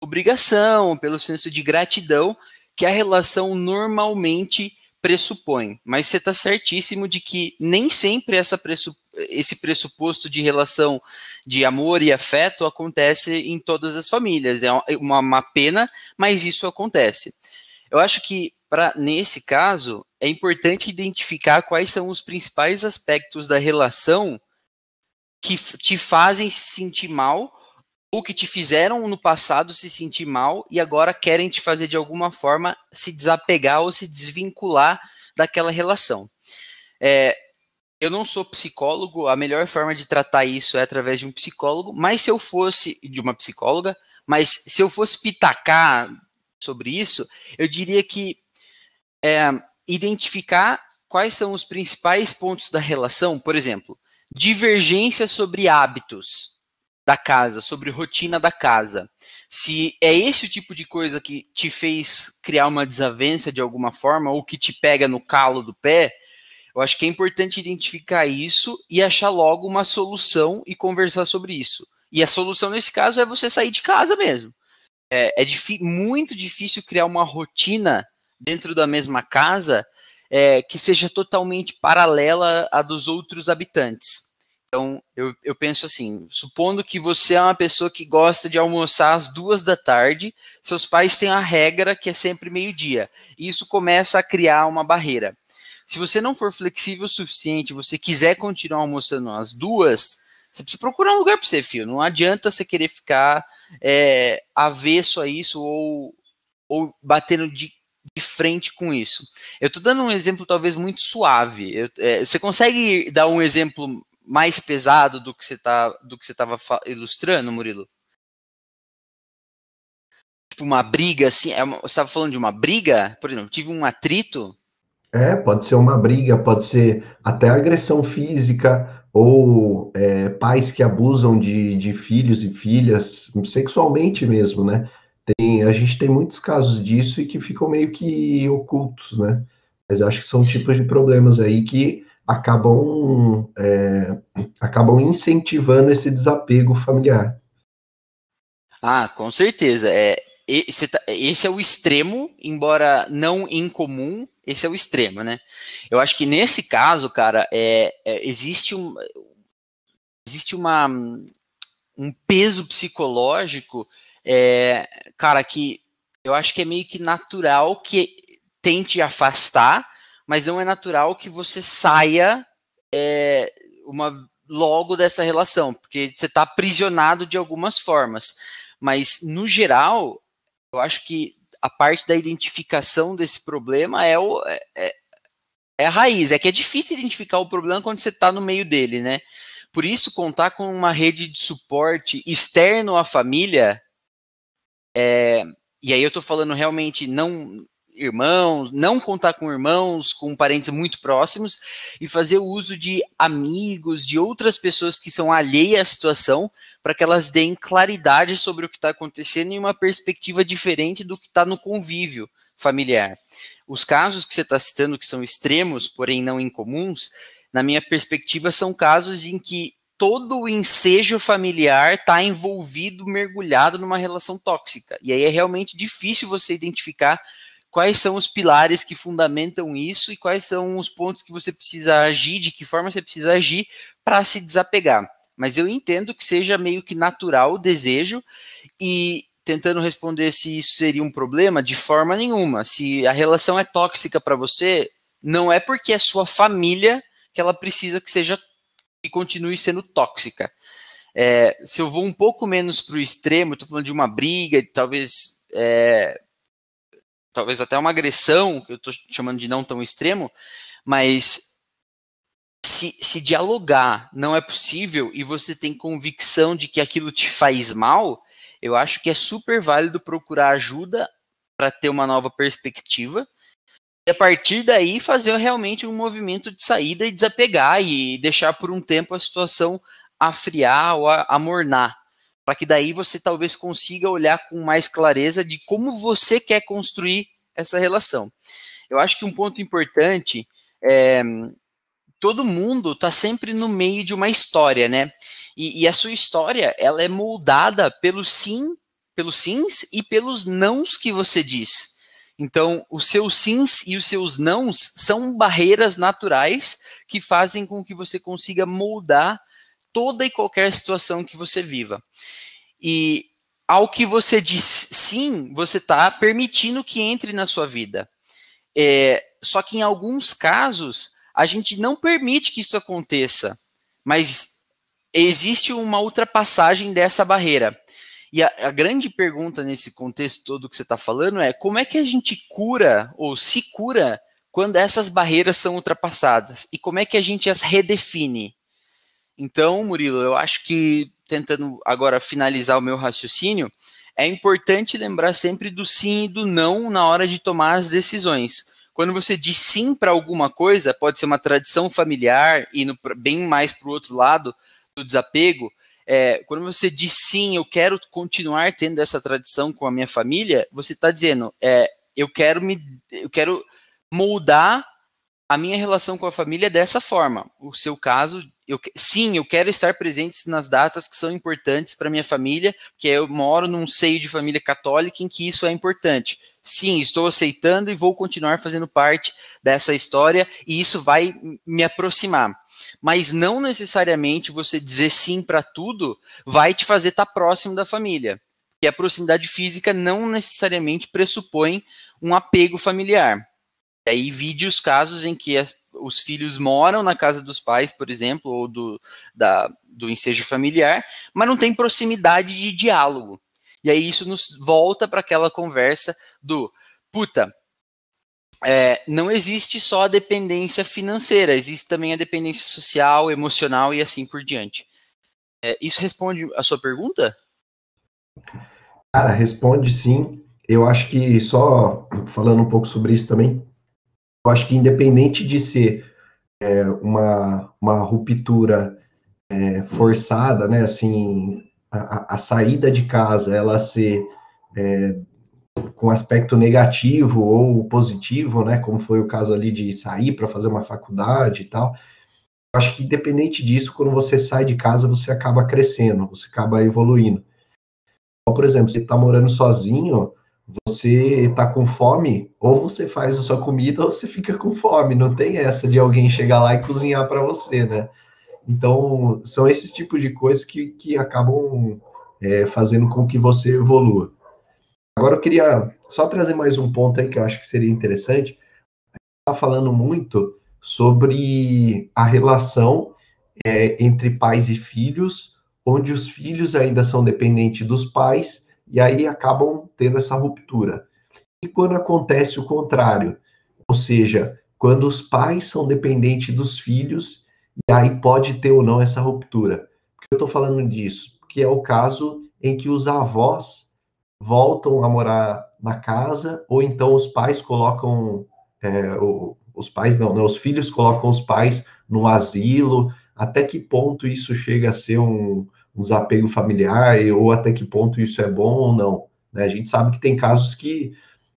obrigação, pelo senso de gratidão que a relação normalmente pressupõe. Mas você está certíssimo de que nem sempre essa pressup esse pressuposto de relação de amor e afeto acontece em todas as famílias. É uma, uma pena, mas isso acontece. Eu acho que nesse caso é importante identificar quais são os principais aspectos da relação que te fazem se sentir mal ou que te fizeram no passado se sentir mal e agora querem te fazer de alguma forma se desapegar ou se desvincular daquela relação. É, eu não sou psicólogo, a melhor forma de tratar isso é através de um psicólogo, mas se eu fosse de uma psicóloga, mas se eu fosse pitacar sobre isso, eu diria que é, identificar quais são os principais pontos da relação, por exemplo, divergência sobre hábitos da casa, sobre rotina da casa. Se é esse o tipo de coisa que te fez criar uma desavença de alguma forma ou que te pega no calo do pé, eu acho que é importante identificar isso e achar logo uma solução e conversar sobre isso. E a solução nesse caso é você sair de casa mesmo. É, é muito difícil criar uma rotina dentro da mesma casa é, que seja totalmente paralela à dos outros habitantes. Então, eu, eu penso assim: supondo que você é uma pessoa que gosta de almoçar às duas da tarde, seus pais têm a regra que é sempre meio-dia, e isso começa a criar uma barreira. Se você não for flexível o suficiente, você quiser continuar almoçando às duas, você precisa procurar um lugar para você, filho. Não adianta você querer ficar é, avesso a isso ou, ou batendo de de frente com isso. Eu estou dando um exemplo talvez muito suave. Eu, é, você consegue dar um exemplo mais pesado do que você tá, do que você estava ilustrando, Murilo? Tipo uma briga assim. É uma, você estava falando de uma briga, por exemplo, tive um atrito. É, pode ser uma briga, pode ser até agressão física ou é, pais que abusam de, de filhos e filhas sexualmente mesmo, né? Tem, a gente tem muitos casos disso e que ficam meio que ocultos, né? Mas acho que são tipos de problemas aí que acabam, é, acabam incentivando esse desapego familiar. Ah, com certeza. É, esse, tá, esse é o extremo, embora não incomum, esse é o extremo, né? Eu acho que nesse caso, cara, é, é existe um existe uma, um peso psicológico é, cara, que eu acho que é meio que natural que tente afastar, mas não é natural que você saia é, uma logo dessa relação, porque você está aprisionado de algumas formas. Mas, no geral, eu acho que a parte da identificação desse problema é, o, é, é, é a raiz. É que é difícil identificar o problema quando você está no meio dele, né? Por isso, contar com uma rede de suporte externo à família é, e aí eu estou falando realmente não irmãos, não contar com irmãos, com parentes muito próximos e fazer o uso de amigos, de outras pessoas que são alheias à situação, para que elas deem claridade sobre o que está acontecendo e uma perspectiva diferente do que está no convívio familiar. Os casos que você está citando, que são extremos, porém não incomuns, na minha perspectiva, são casos em que todo o ensejo familiar está envolvido, mergulhado numa relação tóxica. E aí é realmente difícil você identificar quais são os pilares que fundamentam isso e quais são os pontos que você precisa agir, de que forma você precisa agir para se desapegar. Mas eu entendo que seja meio que natural o desejo e tentando responder se isso seria um problema, de forma nenhuma. Se a relação é tóxica para você, não é porque é sua família que ela precisa que seja que continue sendo tóxica. É, se eu vou um pouco menos para o extremo, estou falando de uma briga, talvez é, talvez até uma agressão, que eu estou chamando de não tão extremo, mas se, se dialogar não é possível e você tem convicção de que aquilo te faz mal, eu acho que é super válido procurar ajuda para ter uma nova perspectiva e a partir daí fazer realmente um movimento de saída e desapegar e deixar por um tempo a situação afriar ou amornar, para que daí você talvez consiga olhar com mais clareza de como você quer construir essa relação. Eu acho que um ponto importante é todo mundo está sempre no meio de uma história, né? E, e, a sua história ela é moldada pelo sim, pelos sims e pelos nãos que você diz. Então, os seus sims e os seus nãos são barreiras naturais que fazem com que você consiga moldar toda e qualquer situação que você viva. E ao que você diz sim, você está permitindo que entre na sua vida. É, só que em alguns casos a gente não permite que isso aconteça, mas existe uma ultrapassagem dessa barreira. E a, a, grande pergunta nesse contexto todo que você está falando é como é que a gente cura ou se cura quando essas barreiras são ultrapassadas? E como é que a gente as redefine? Então, Murilo, eu acho que, tentando agora finalizar o meu raciocínio, é importante lembrar sempre do sim e do não na hora de tomar as decisões. Quando você diz sim para alguma coisa, pode ser uma tradição familiar, indo bem mais para o outro lado do desapego. É, quando você diz sim, eu quero continuar tendo essa tradição com a minha família, você está dizendo, é, eu quero me, eu quero moldar a minha relação com a família dessa forma. O seu caso, eu, sim, eu quero estar presente nas datas que são importantes para minha família, porque eu moro num seio de família católica em que isso é importante. Sim, estou aceitando e vou continuar fazendo parte dessa história e isso vai me aproximar. Mas não necessariamente você dizer sim para tudo vai te fazer estar tá próximo da família. E a proximidade física não necessariamente pressupõe um apego familiar. E aí, vide os casos em que as, os filhos moram na casa dos pais, por exemplo, ou do, da, do ensejo familiar, mas não tem proximidade de diálogo. E aí isso nos volta para aquela conversa do puta. É, não existe só a dependência financeira, existe também a dependência social, emocional e assim por diante. É, isso responde a sua pergunta? Cara, responde sim. Eu acho que só falando um pouco sobre isso também, eu acho que independente de ser é, uma, uma ruptura é, forçada, né, assim, a, a, saída de casa, ela ser é, com aspecto negativo ou positivo, né, como foi o caso ali de sair para fazer uma faculdade e tal, eu acho que independente disso, quando você sai de casa, você acaba crescendo, você acaba evoluindo. Por exemplo, você está morando sozinho, você está com fome, ou você faz a sua comida ou você fica com fome. Não tem essa de alguém chegar lá e cozinhar para você, né? Então, são esses tipos de coisas que, que acabam é, fazendo com que você evolua. Agora, eu queria só trazer mais um ponto aí que eu acho que seria interessante. Está falando muito sobre a relação é, entre pais e filhos, onde os filhos ainda são dependentes dos pais e aí acabam tendo essa ruptura. E quando acontece o contrário, ou seja, quando os pais são dependentes dos filhos, e aí pode ter ou não essa ruptura. Por que eu estou falando disso? Porque é o caso em que os avós voltam a morar na casa, ou então os pais colocam, é, os pais não, né, os filhos colocam os pais no asilo, até que ponto isso chega a ser um desapego familiar ou até que ponto isso é bom ou não. Né? A gente sabe que tem casos que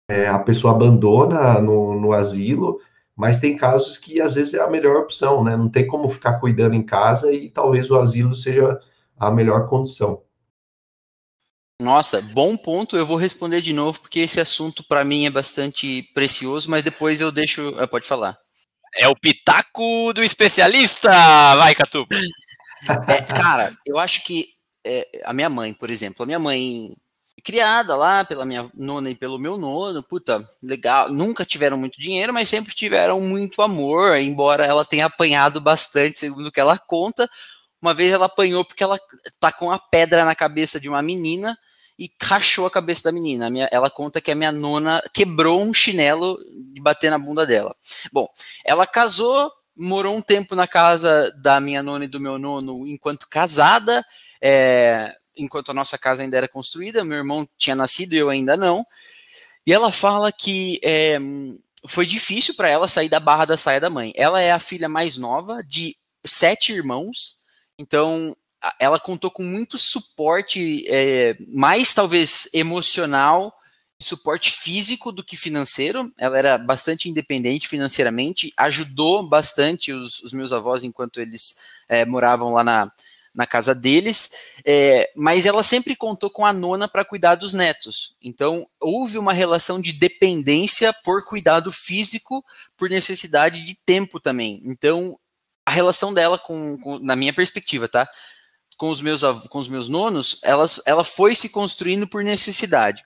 é, a pessoa abandona no, no asilo, mas tem casos que às vezes é a melhor opção, né? Não tem como ficar cuidando em casa e talvez o asilo seja a melhor condição. Nossa, bom ponto. Eu vou responder de novo porque esse assunto para mim é bastante precioso, mas depois eu deixo. Ah, pode falar. É o pitaco do especialista, vai Catu. [laughs] É, cara, eu acho que é, a minha mãe, por exemplo, a minha mãe criada lá pela minha nona e pelo meu nono, puta, legal, nunca tiveram muito dinheiro, mas sempre tiveram muito amor, embora ela tenha apanhado bastante, segundo o que ela conta. Uma vez ela apanhou porque ela tá com a pedra na cabeça de uma menina e rachou a cabeça da menina. Minha, ela conta que a minha nona quebrou um chinelo de bater na bunda dela. Bom, ela casou, morou um tempo na casa da minha nona e do meu nono enquanto casada, é, enquanto a nossa casa ainda era construída, meu irmão tinha nascido e eu ainda não. E ela fala que é, foi difícil para ela sair da barra da saia da mãe. Ela é a filha mais nova de sete irmãos, então ela contou com muito suporte, é, mais talvez emocional suporte físico do que financeiro. Ela era bastante independente financeiramente, ajudou bastante os, os meus avós enquanto eles é, moravam lá na, na casa deles, é, mas ela sempre contou com a nona para cuidar dos netos. Então, houve uma relação de dependência por cuidado físico, por necessidade de tempo também. Então, a relação dela, com, com na minha perspectiva, tá? Com os meus, com os meus nonos, ela, ela foi se construindo por necessidade.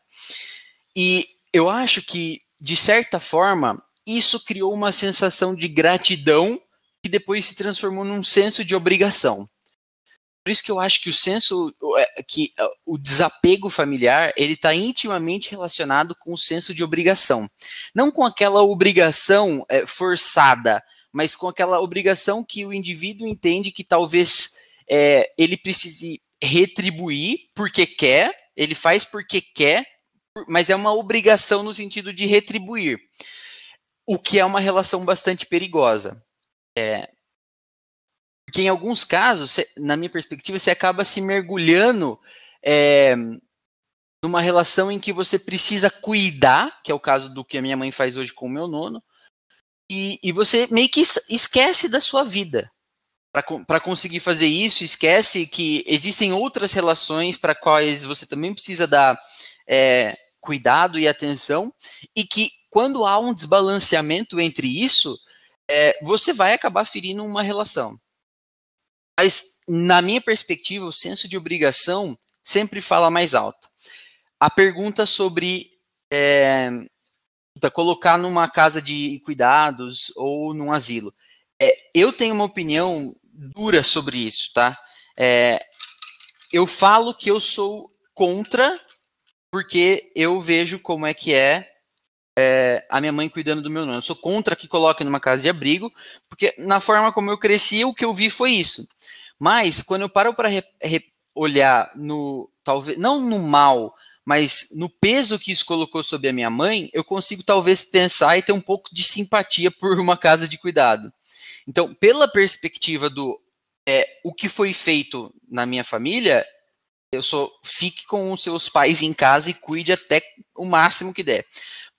E eu acho que, de certa forma, isso criou uma sensação de gratidão que depois se transformou num senso de obrigação. Por isso que eu acho que o senso, é, que o desapego familiar, ele está intimamente relacionado com o senso de obrigação. Não com aquela obrigação é, forçada, mas com aquela obrigação que o indivíduo entende que talvez é, ele precise retribuir porque quer, ele faz porque quer, mas é uma obrigação no sentido de retribuir, o que é uma relação bastante perigosa. É, porque em alguns casos, na minha perspectiva, você acaba se mergulhando é, numa relação em que você precisa cuidar, que é o caso do que a minha mãe faz hoje com o meu nono, e, e você meio que esquece da sua vida. Para conseguir fazer isso, esquece que existem outras relações para quais você também precisa dar é, cuidado e atenção, e que quando há um desbalanceamento entre isso, é, você vai acabar ferindo uma relação. Mas, na minha perspectiva, o senso de obrigação sempre fala mais alto. A pergunta sobre é, colocar numa casa de cuidados ou num asilo. É, eu tenho uma opinião dura sobre isso, tá? É, eu falo que eu sou contra, porque eu vejo como é que é, é, a minha mãe cuidando do meu nono. Eu sou contra que coloque numa casa de abrigo, porque na forma como eu cresci, o que eu vi foi isso. Mas quando eu paro para olhar no talvez não no mal, mas no peso que isso colocou sobre a minha mãe, eu consigo talvez pensar e ter um pouco de simpatia por uma casa de cuidado. Então, pela perspectiva do é, o que foi feito na minha família, eu sou fique com os seus pais em casa e cuide até o máximo que der.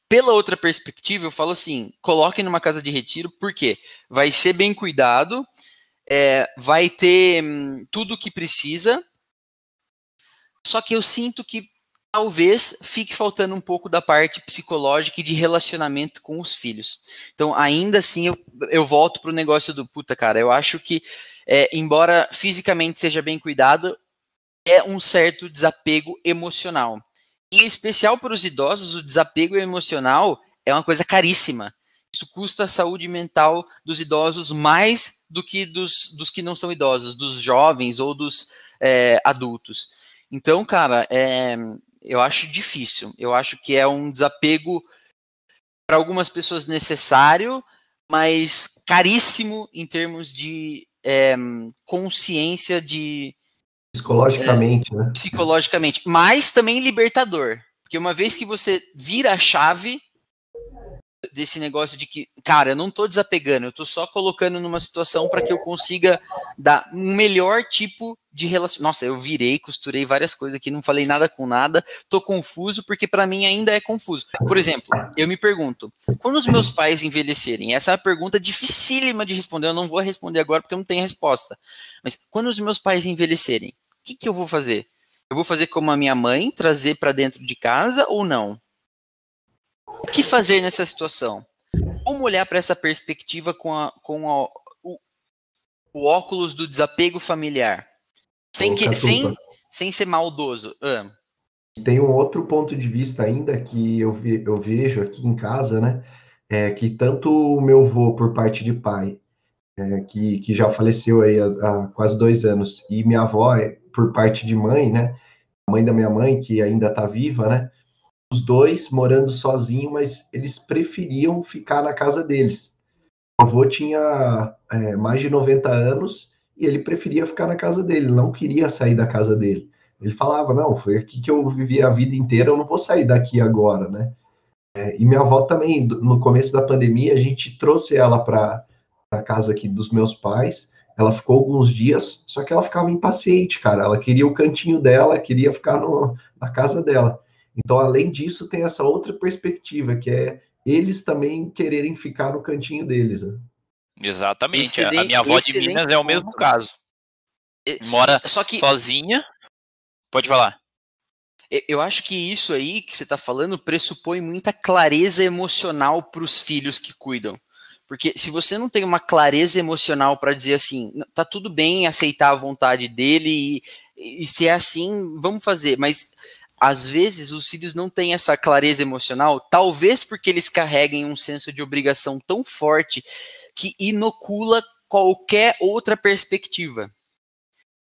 Pela outra perspectiva, eu falo assim: coloque numa casa de retiro, porque vai ser bem cuidado, é, vai ter hum, tudo o que precisa, só que eu sinto que talvez fique faltando um pouco da parte psicológica e de relacionamento com os filhos. Então, ainda assim, eu, eu volto para o negócio do puta, cara. Eu acho que, é, embora fisicamente seja bem cuidado, é um certo desapego emocional. Em especial para os idosos, o desapego emocional é uma coisa caríssima. Isso custa a saúde mental dos idosos mais do que dos, dos que não são idosos, dos jovens ou dos é, adultos. Então, cara, é, eu acho difícil. Eu acho que é um desapego para algumas pessoas necessário, mas caríssimo em termos de é, consciência de psicologicamente, é, né? Psicologicamente, mas também libertador, porque uma vez que você vira a chave, desse negócio de que, cara, eu não tô desapegando, eu tô só colocando numa situação para que eu consiga dar um melhor tipo de relação. Nossa, eu virei, costurei várias coisas aqui, não falei nada com nada, tô confuso porque para mim ainda é confuso. Por exemplo, eu me pergunto, quando os meus pais envelhecerem, essa é uma pergunta dificílima de responder, eu não vou responder agora porque eu não tenho resposta. Mas quando os meus pais envelhecerem, o que, que eu vou fazer? Eu vou fazer como a minha mãe, trazer para dentro de casa ou não? O que fazer nessa situação? Como olhar para essa perspectiva com, a, com a, o, o, óculos do desapego familiar? Sem, que, sem, sem ser maldoso. Ah. Tem um outro ponto de vista ainda que eu, ve, eu vejo aqui em casa, né? É que tanto o meu avô, por parte de pai, é, que, que já faleceu aí há, há, quase dois anos, e minha avó, é, por parte de mãe, né? A mãe da minha mãe, que ainda está viva, né? Os dois morando sozinho, mas eles preferiam ficar na casa deles. O avô tinha é, mais de 90 anos e ele preferia ficar na casa dele, não queria sair da casa dele. Ele falava, não, foi aqui que eu vivi a vida inteira, eu não vou sair daqui agora, né? É, e minha avó também, no começo da pandemia, a gente trouxe ela para a casa aqui dos meus pais, ela ficou alguns dias, só que ela ficava impaciente, cara, ela queria o cantinho dela, queria ficar no, na casa dela. Então, além disso, tem essa outra perspectiva, que é eles também quererem ficar no cantinho deles. Né? Exatamente. Excelente, a minha avó de Minas é o mesmo caso. Mora Só que... sozinha. Pode falar. Eu acho que isso aí que você está falando pressupõe muita clareza emocional para os filhos que cuidam. Porque se você não tem uma clareza emocional para dizer assim, tá tudo bem aceitar a vontade dele e, e se é assim, vamos fazer, mas às vezes os filhos não têm essa clareza emocional, talvez porque eles carreguem um senso de obrigação tão forte que inocula qualquer outra perspectiva.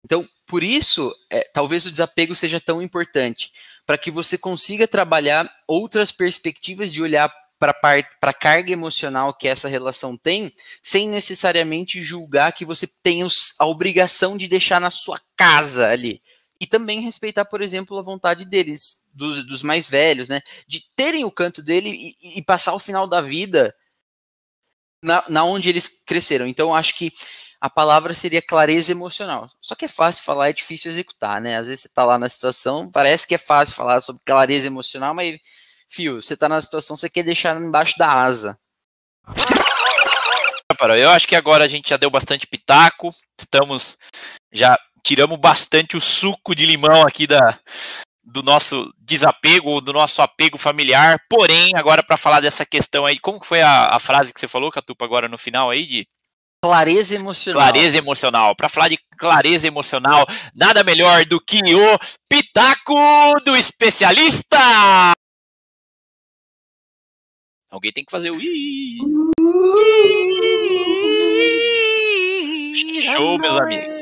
Então, por isso, é, talvez o desapego seja tão importante, para que você consiga trabalhar outras perspectivas de olhar para a carga emocional que essa relação tem, sem necessariamente julgar que você tem a obrigação de deixar na sua casa ali. E também respeitar, por exemplo, a vontade deles, dos, dos mais velhos, né? De terem o canto dele e, e passar o final da vida na, na onde eles cresceram. Então, acho que a palavra seria clareza emocional. Só que é fácil falar, é difícil executar, né? Às vezes você está lá na situação, parece que é fácil falar sobre clareza emocional, mas, fio, você está na situação, você quer deixar embaixo da asa. Eu acho que agora a gente já deu bastante pitaco, estamos, já tiramos bastante o suco de limão aqui da, do nosso desapego, do nosso apego familiar. Porém, agora para falar dessa questão aí, como foi a, a frase que você falou, Catupa, agora no final aí de Clareza emocional. Clareza emocional. Para falar de clareza emocional, nada melhor do que o Pitaco do Especialista! Alguém tem que fazer o Show, meus amigos.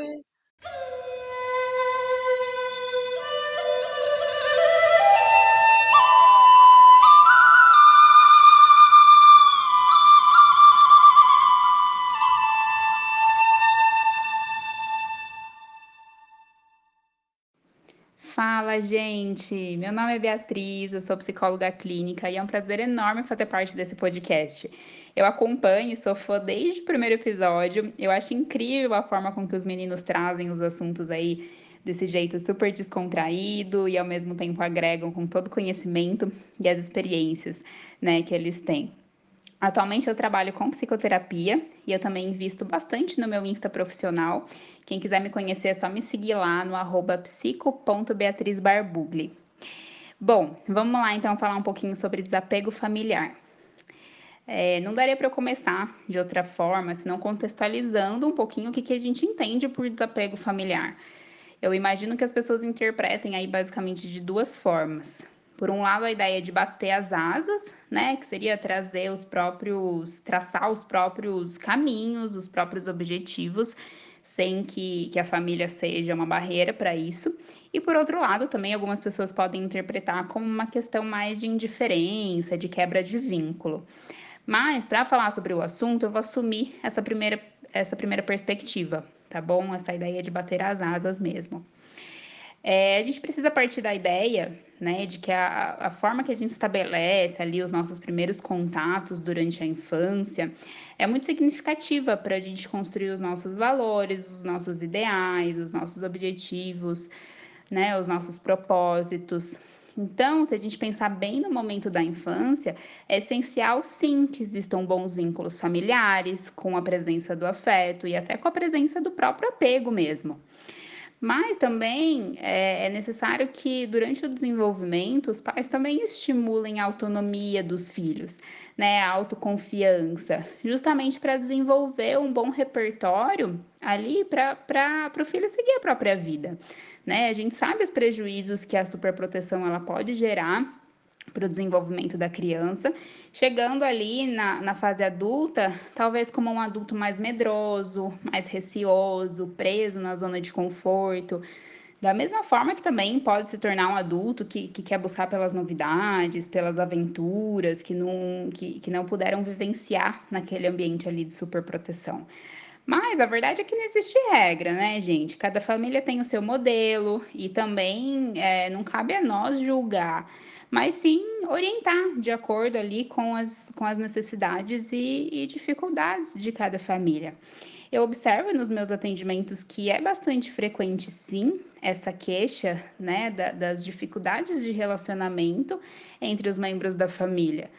Fala, gente! Meu nome é Beatriz, eu sou psicóloga clínica e é um prazer enorme fazer parte desse podcast. Eu acompanho, sou fã desde o primeiro episódio. Eu acho incrível a forma com que os meninos trazem os assuntos aí desse jeito super descontraído e ao mesmo tempo agregam com todo o conhecimento e as experiências, né, que eles têm. Atualmente eu trabalho com psicoterapia e eu também invisto bastante no meu Insta profissional. Quem quiser me conhecer é só me seguir lá no arroba psico.beatrizbarbugli. Bom, vamos lá então falar um pouquinho sobre desapego familiar. É, não daria para eu começar de outra forma, senão contextualizando um pouquinho o que, que a gente entende por desapego familiar. Eu imagino que as pessoas interpretem aí basicamente de duas formas. Por um lado, a ideia de bater as asas, né, que seria trazer os próprios, traçar os próprios caminhos, os próprios objetivos, sem que, que a família seja uma barreira para isso. E por outro lado, também algumas pessoas podem interpretar como uma questão mais de indiferença, de quebra de vínculo. Mas, para falar sobre o assunto, eu vou assumir essa primeira, essa primeira perspectiva, tá bom? Essa ideia de bater as asas mesmo. É, a gente precisa partir da ideia né, de que a, a forma que a gente estabelece ali os nossos primeiros contatos durante a infância é muito significativa para a gente construir os nossos valores, os nossos ideais, os nossos objetivos, né, os nossos propósitos. Então, se a gente pensar bem no momento da infância, é essencial sim que existam bons vínculos familiares, com a presença do afeto e até com a presença do próprio apego mesmo. Mas também é, é, necessário que, durante o desenvolvimento, os pais também estimulem a autonomia dos filhos, né, a autoconfiança, justamente para desenvolver um bom repertório ali para o filho seguir a própria vida. Né? A gente sabe os prejuízos que a superproteção ela pode gerar para o desenvolvimento da criança. Chegando ali na, na fase adulta, talvez como um adulto mais medroso, mais receoso, preso na zona de conforto. Da mesma forma que também pode se tornar um adulto que, que quer buscar pelas novidades, pelas aventuras, que não, que, que não puderam vivenciar naquele ambiente ali de superproteção. Mas a verdade é que não existe regra, né, gente? Cada família tem o seu modelo e também é, não cabe a nós julgar mas sim orientar de acordo ali com as, com as necessidades e, e dificuldades de cada família. Eu observo nos meus atendimentos que é bastante frequente, sim, essa queixa né, da, das dificuldades de relacionamento entre os membros da família.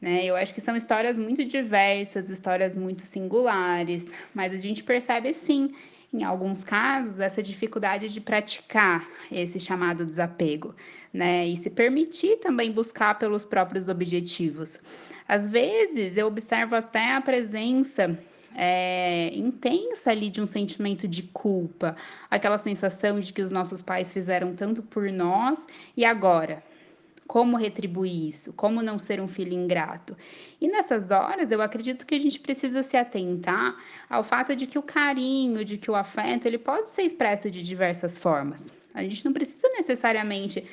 Né? Eu acho que são histórias muito diversas, histórias muito singulares, mas a gente percebe, sim, em alguns casos, essa dificuldade de praticar esse chamado desapego, né? E se permitir também buscar pelos próprios objetivos. Às vezes, eu observo até a presença é, intensa ali de um sentimento de culpa, aquela sensação de que os nossos pais fizeram tanto por nós e agora como retribuir isso? Como não ser um filho ingrato? E nessas horas, eu acredito que a gente precisa se atentar ao fato de que o carinho, de que o afeto, ele pode ser expresso de diversas formas. A gente não precisa necessariamente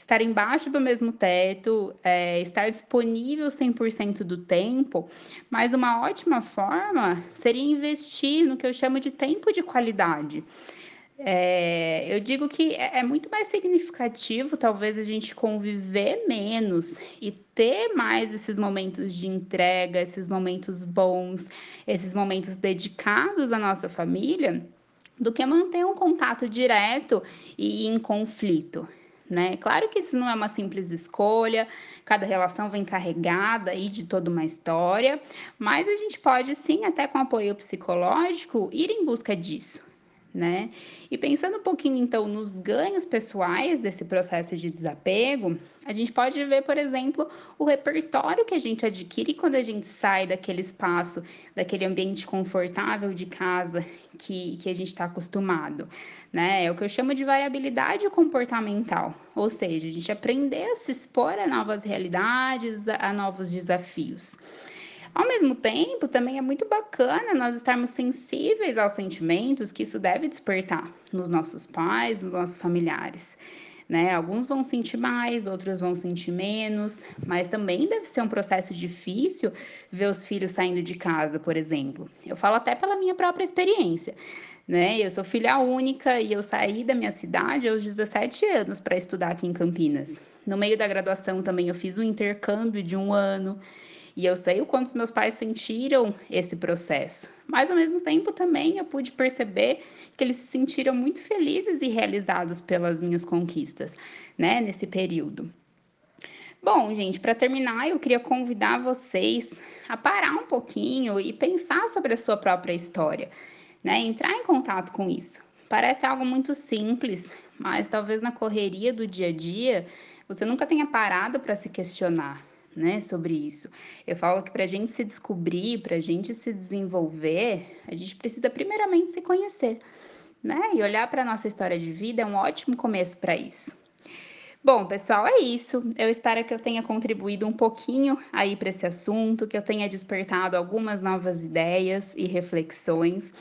estar embaixo do mesmo teto, é, estar disponível 100% do tempo, mas uma ótima forma seria investir no que eu chamo de tempo de qualidade. É, eu digo que é, é muito mais significativo, talvez, a gente conviver menos e ter mais esses momentos de entrega, esses momentos bons, esses momentos dedicados à nossa família, do que manter um contato direto e em conflito. Né? Claro que isso não é uma simples escolha, cada relação vem carregada aí de toda uma história, mas a gente pode sim, até com apoio psicológico, ir em busca disso né? E pensando um pouquinho então nos ganhos pessoais desse processo de desapego, a gente pode ver, por exemplo, o repertório que a gente adquire quando a gente sai daquele espaço, daquele ambiente confortável de casa que, que a gente está acostumado, né? É o que eu chamo de variabilidade comportamental, ou seja, a gente aprender a se expor a novas realidades, a novos desafios. Ao mesmo tempo, também é muito bacana nós estarmos sensíveis aos sentimentos que isso deve despertar nos nossos pais, nos nossos familiares. Né? Alguns vão sentir mais, outros vão sentir menos, mas também deve ser um processo difícil ver os filhos saindo de casa, por exemplo. Eu falo até pela minha própria experiência. Né? Eu sou filha única e eu saí da minha cidade aos 17 anos para estudar aqui em Campinas. No meio da graduação também eu fiz um intercâmbio de um ano. E eu sei o quanto os meus pais sentiram esse processo. Mas ao mesmo tempo também eu pude perceber que eles se sentiram muito felizes e realizados pelas minhas conquistas, né, nesse período. Bom, gente, para terminar, eu queria convidar vocês a parar um pouquinho e pensar sobre a sua própria história, né? Entrar em contato com isso. Parece algo muito simples, mas talvez na correria do dia a dia você nunca tenha parado para se questionar, né, sobre isso. Eu falo que para a gente se descobrir, para a gente se desenvolver, a gente precisa primeiramente se conhecer, né? E olhar para a nossa história de vida é um ótimo começo para isso. Bom, pessoal, é isso. Eu espero que eu tenha contribuído um pouquinho aí para esse assunto, que eu tenha despertado algumas novas ideias e reflexões.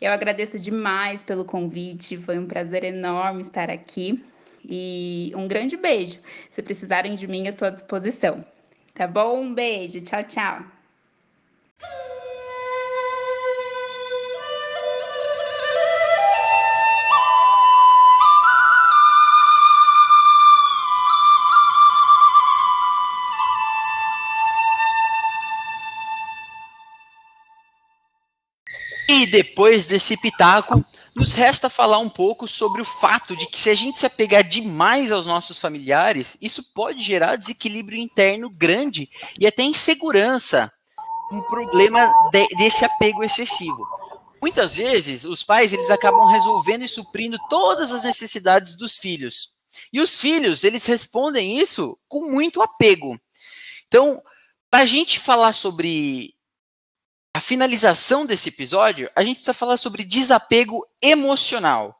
Eu agradeço demais pelo convite, foi um prazer enorme estar aqui. E um grande beijo. Se precisarem de mim, eu estou à disposição. Tá bom? Um beijo. Tchau, tchau. E depois desse pitaco, nos resta falar um pouco sobre o fato de que se a gente se apegar demais aos nossos familiares, isso pode gerar desequilíbrio interno grande e até insegurança, um problema de, desse apego excessivo. Muitas vezes, os pais eles acabam resolvendo e suprindo todas as necessidades dos filhos. E os filhos, eles respondem isso com muito apego. Então, para a gente falar sobre a finalização desse episódio, a gente precisa falar sobre desapego emocional.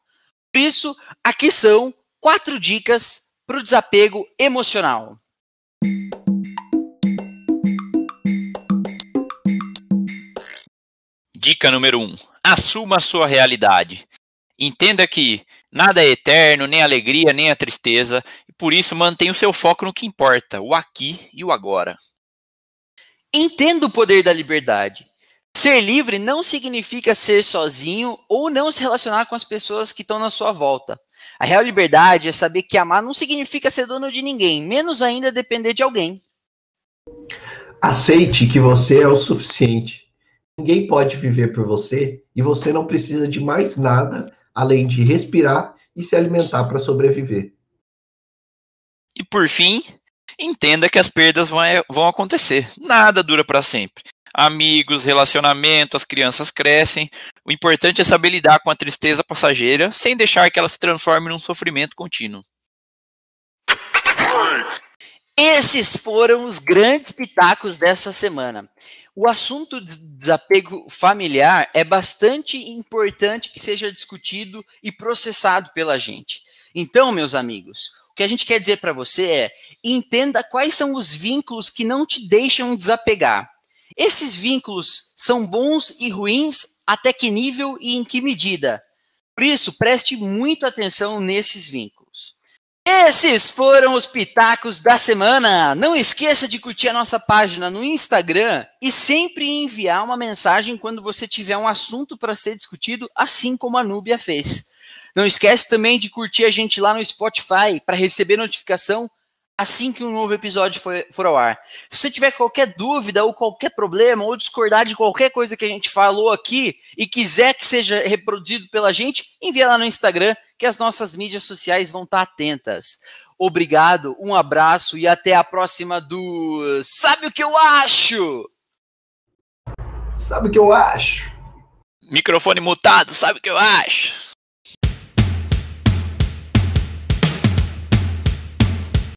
Por isso, aqui são quatro dicas para o desapego emocional. Dica número 1. Um, assuma a sua realidade. Entenda que nada é eterno, nem a alegria, nem a tristeza, e por isso mantenha o seu foco no que importa, o aqui e o agora. Entenda o poder da liberdade. Ser livre não significa ser sozinho ou não se relacionar com as pessoas que estão na sua volta. A real liberdade é saber que amar não significa ser dono de ninguém, menos ainda depender de alguém. Aceite que você é o suficiente. Ninguém pode viver por você e você não precisa de mais nada além de respirar e se alimentar para sobreviver. E por fim, entenda que as perdas vão acontecer. Nada dura para sempre amigos, relacionamento, as crianças crescem. O importante é saber lidar com a tristeza passageira sem deixar que ela se transforme num sofrimento contínuo. Esses foram os grandes pitacos dessa semana. o assunto de desapego familiar é bastante importante que seja discutido e processado pela gente. Então, meus amigos, o que a gente quer dizer para você é: entenda quais são os vínculos que não te deixam desapegar. Esses vínculos são bons e ruins, até que nível e em que medida? Por isso, preste muita atenção nesses vínculos. Esses foram os pitacos da semana. Não esqueça de curtir a nossa página no Instagram e sempre enviar uma mensagem quando você tiver um assunto para ser discutido, assim como a Núbia fez. Não esquece também de curtir a gente lá no Spotify para receber notificação assim que um novo episódio for, for ao ar. Se você tiver qualquer dúvida ou qualquer problema ou discordar de qualquer coisa que a gente falou aqui e quiser que seja reproduzido pela gente, envia lá no Instagram que as nossas mídias sociais vão estar atentas. Obrigado, um abraço e até a próxima do Sabe o que eu acho? Sabe o que eu acho? Microfone mutado, sabe o que eu acho?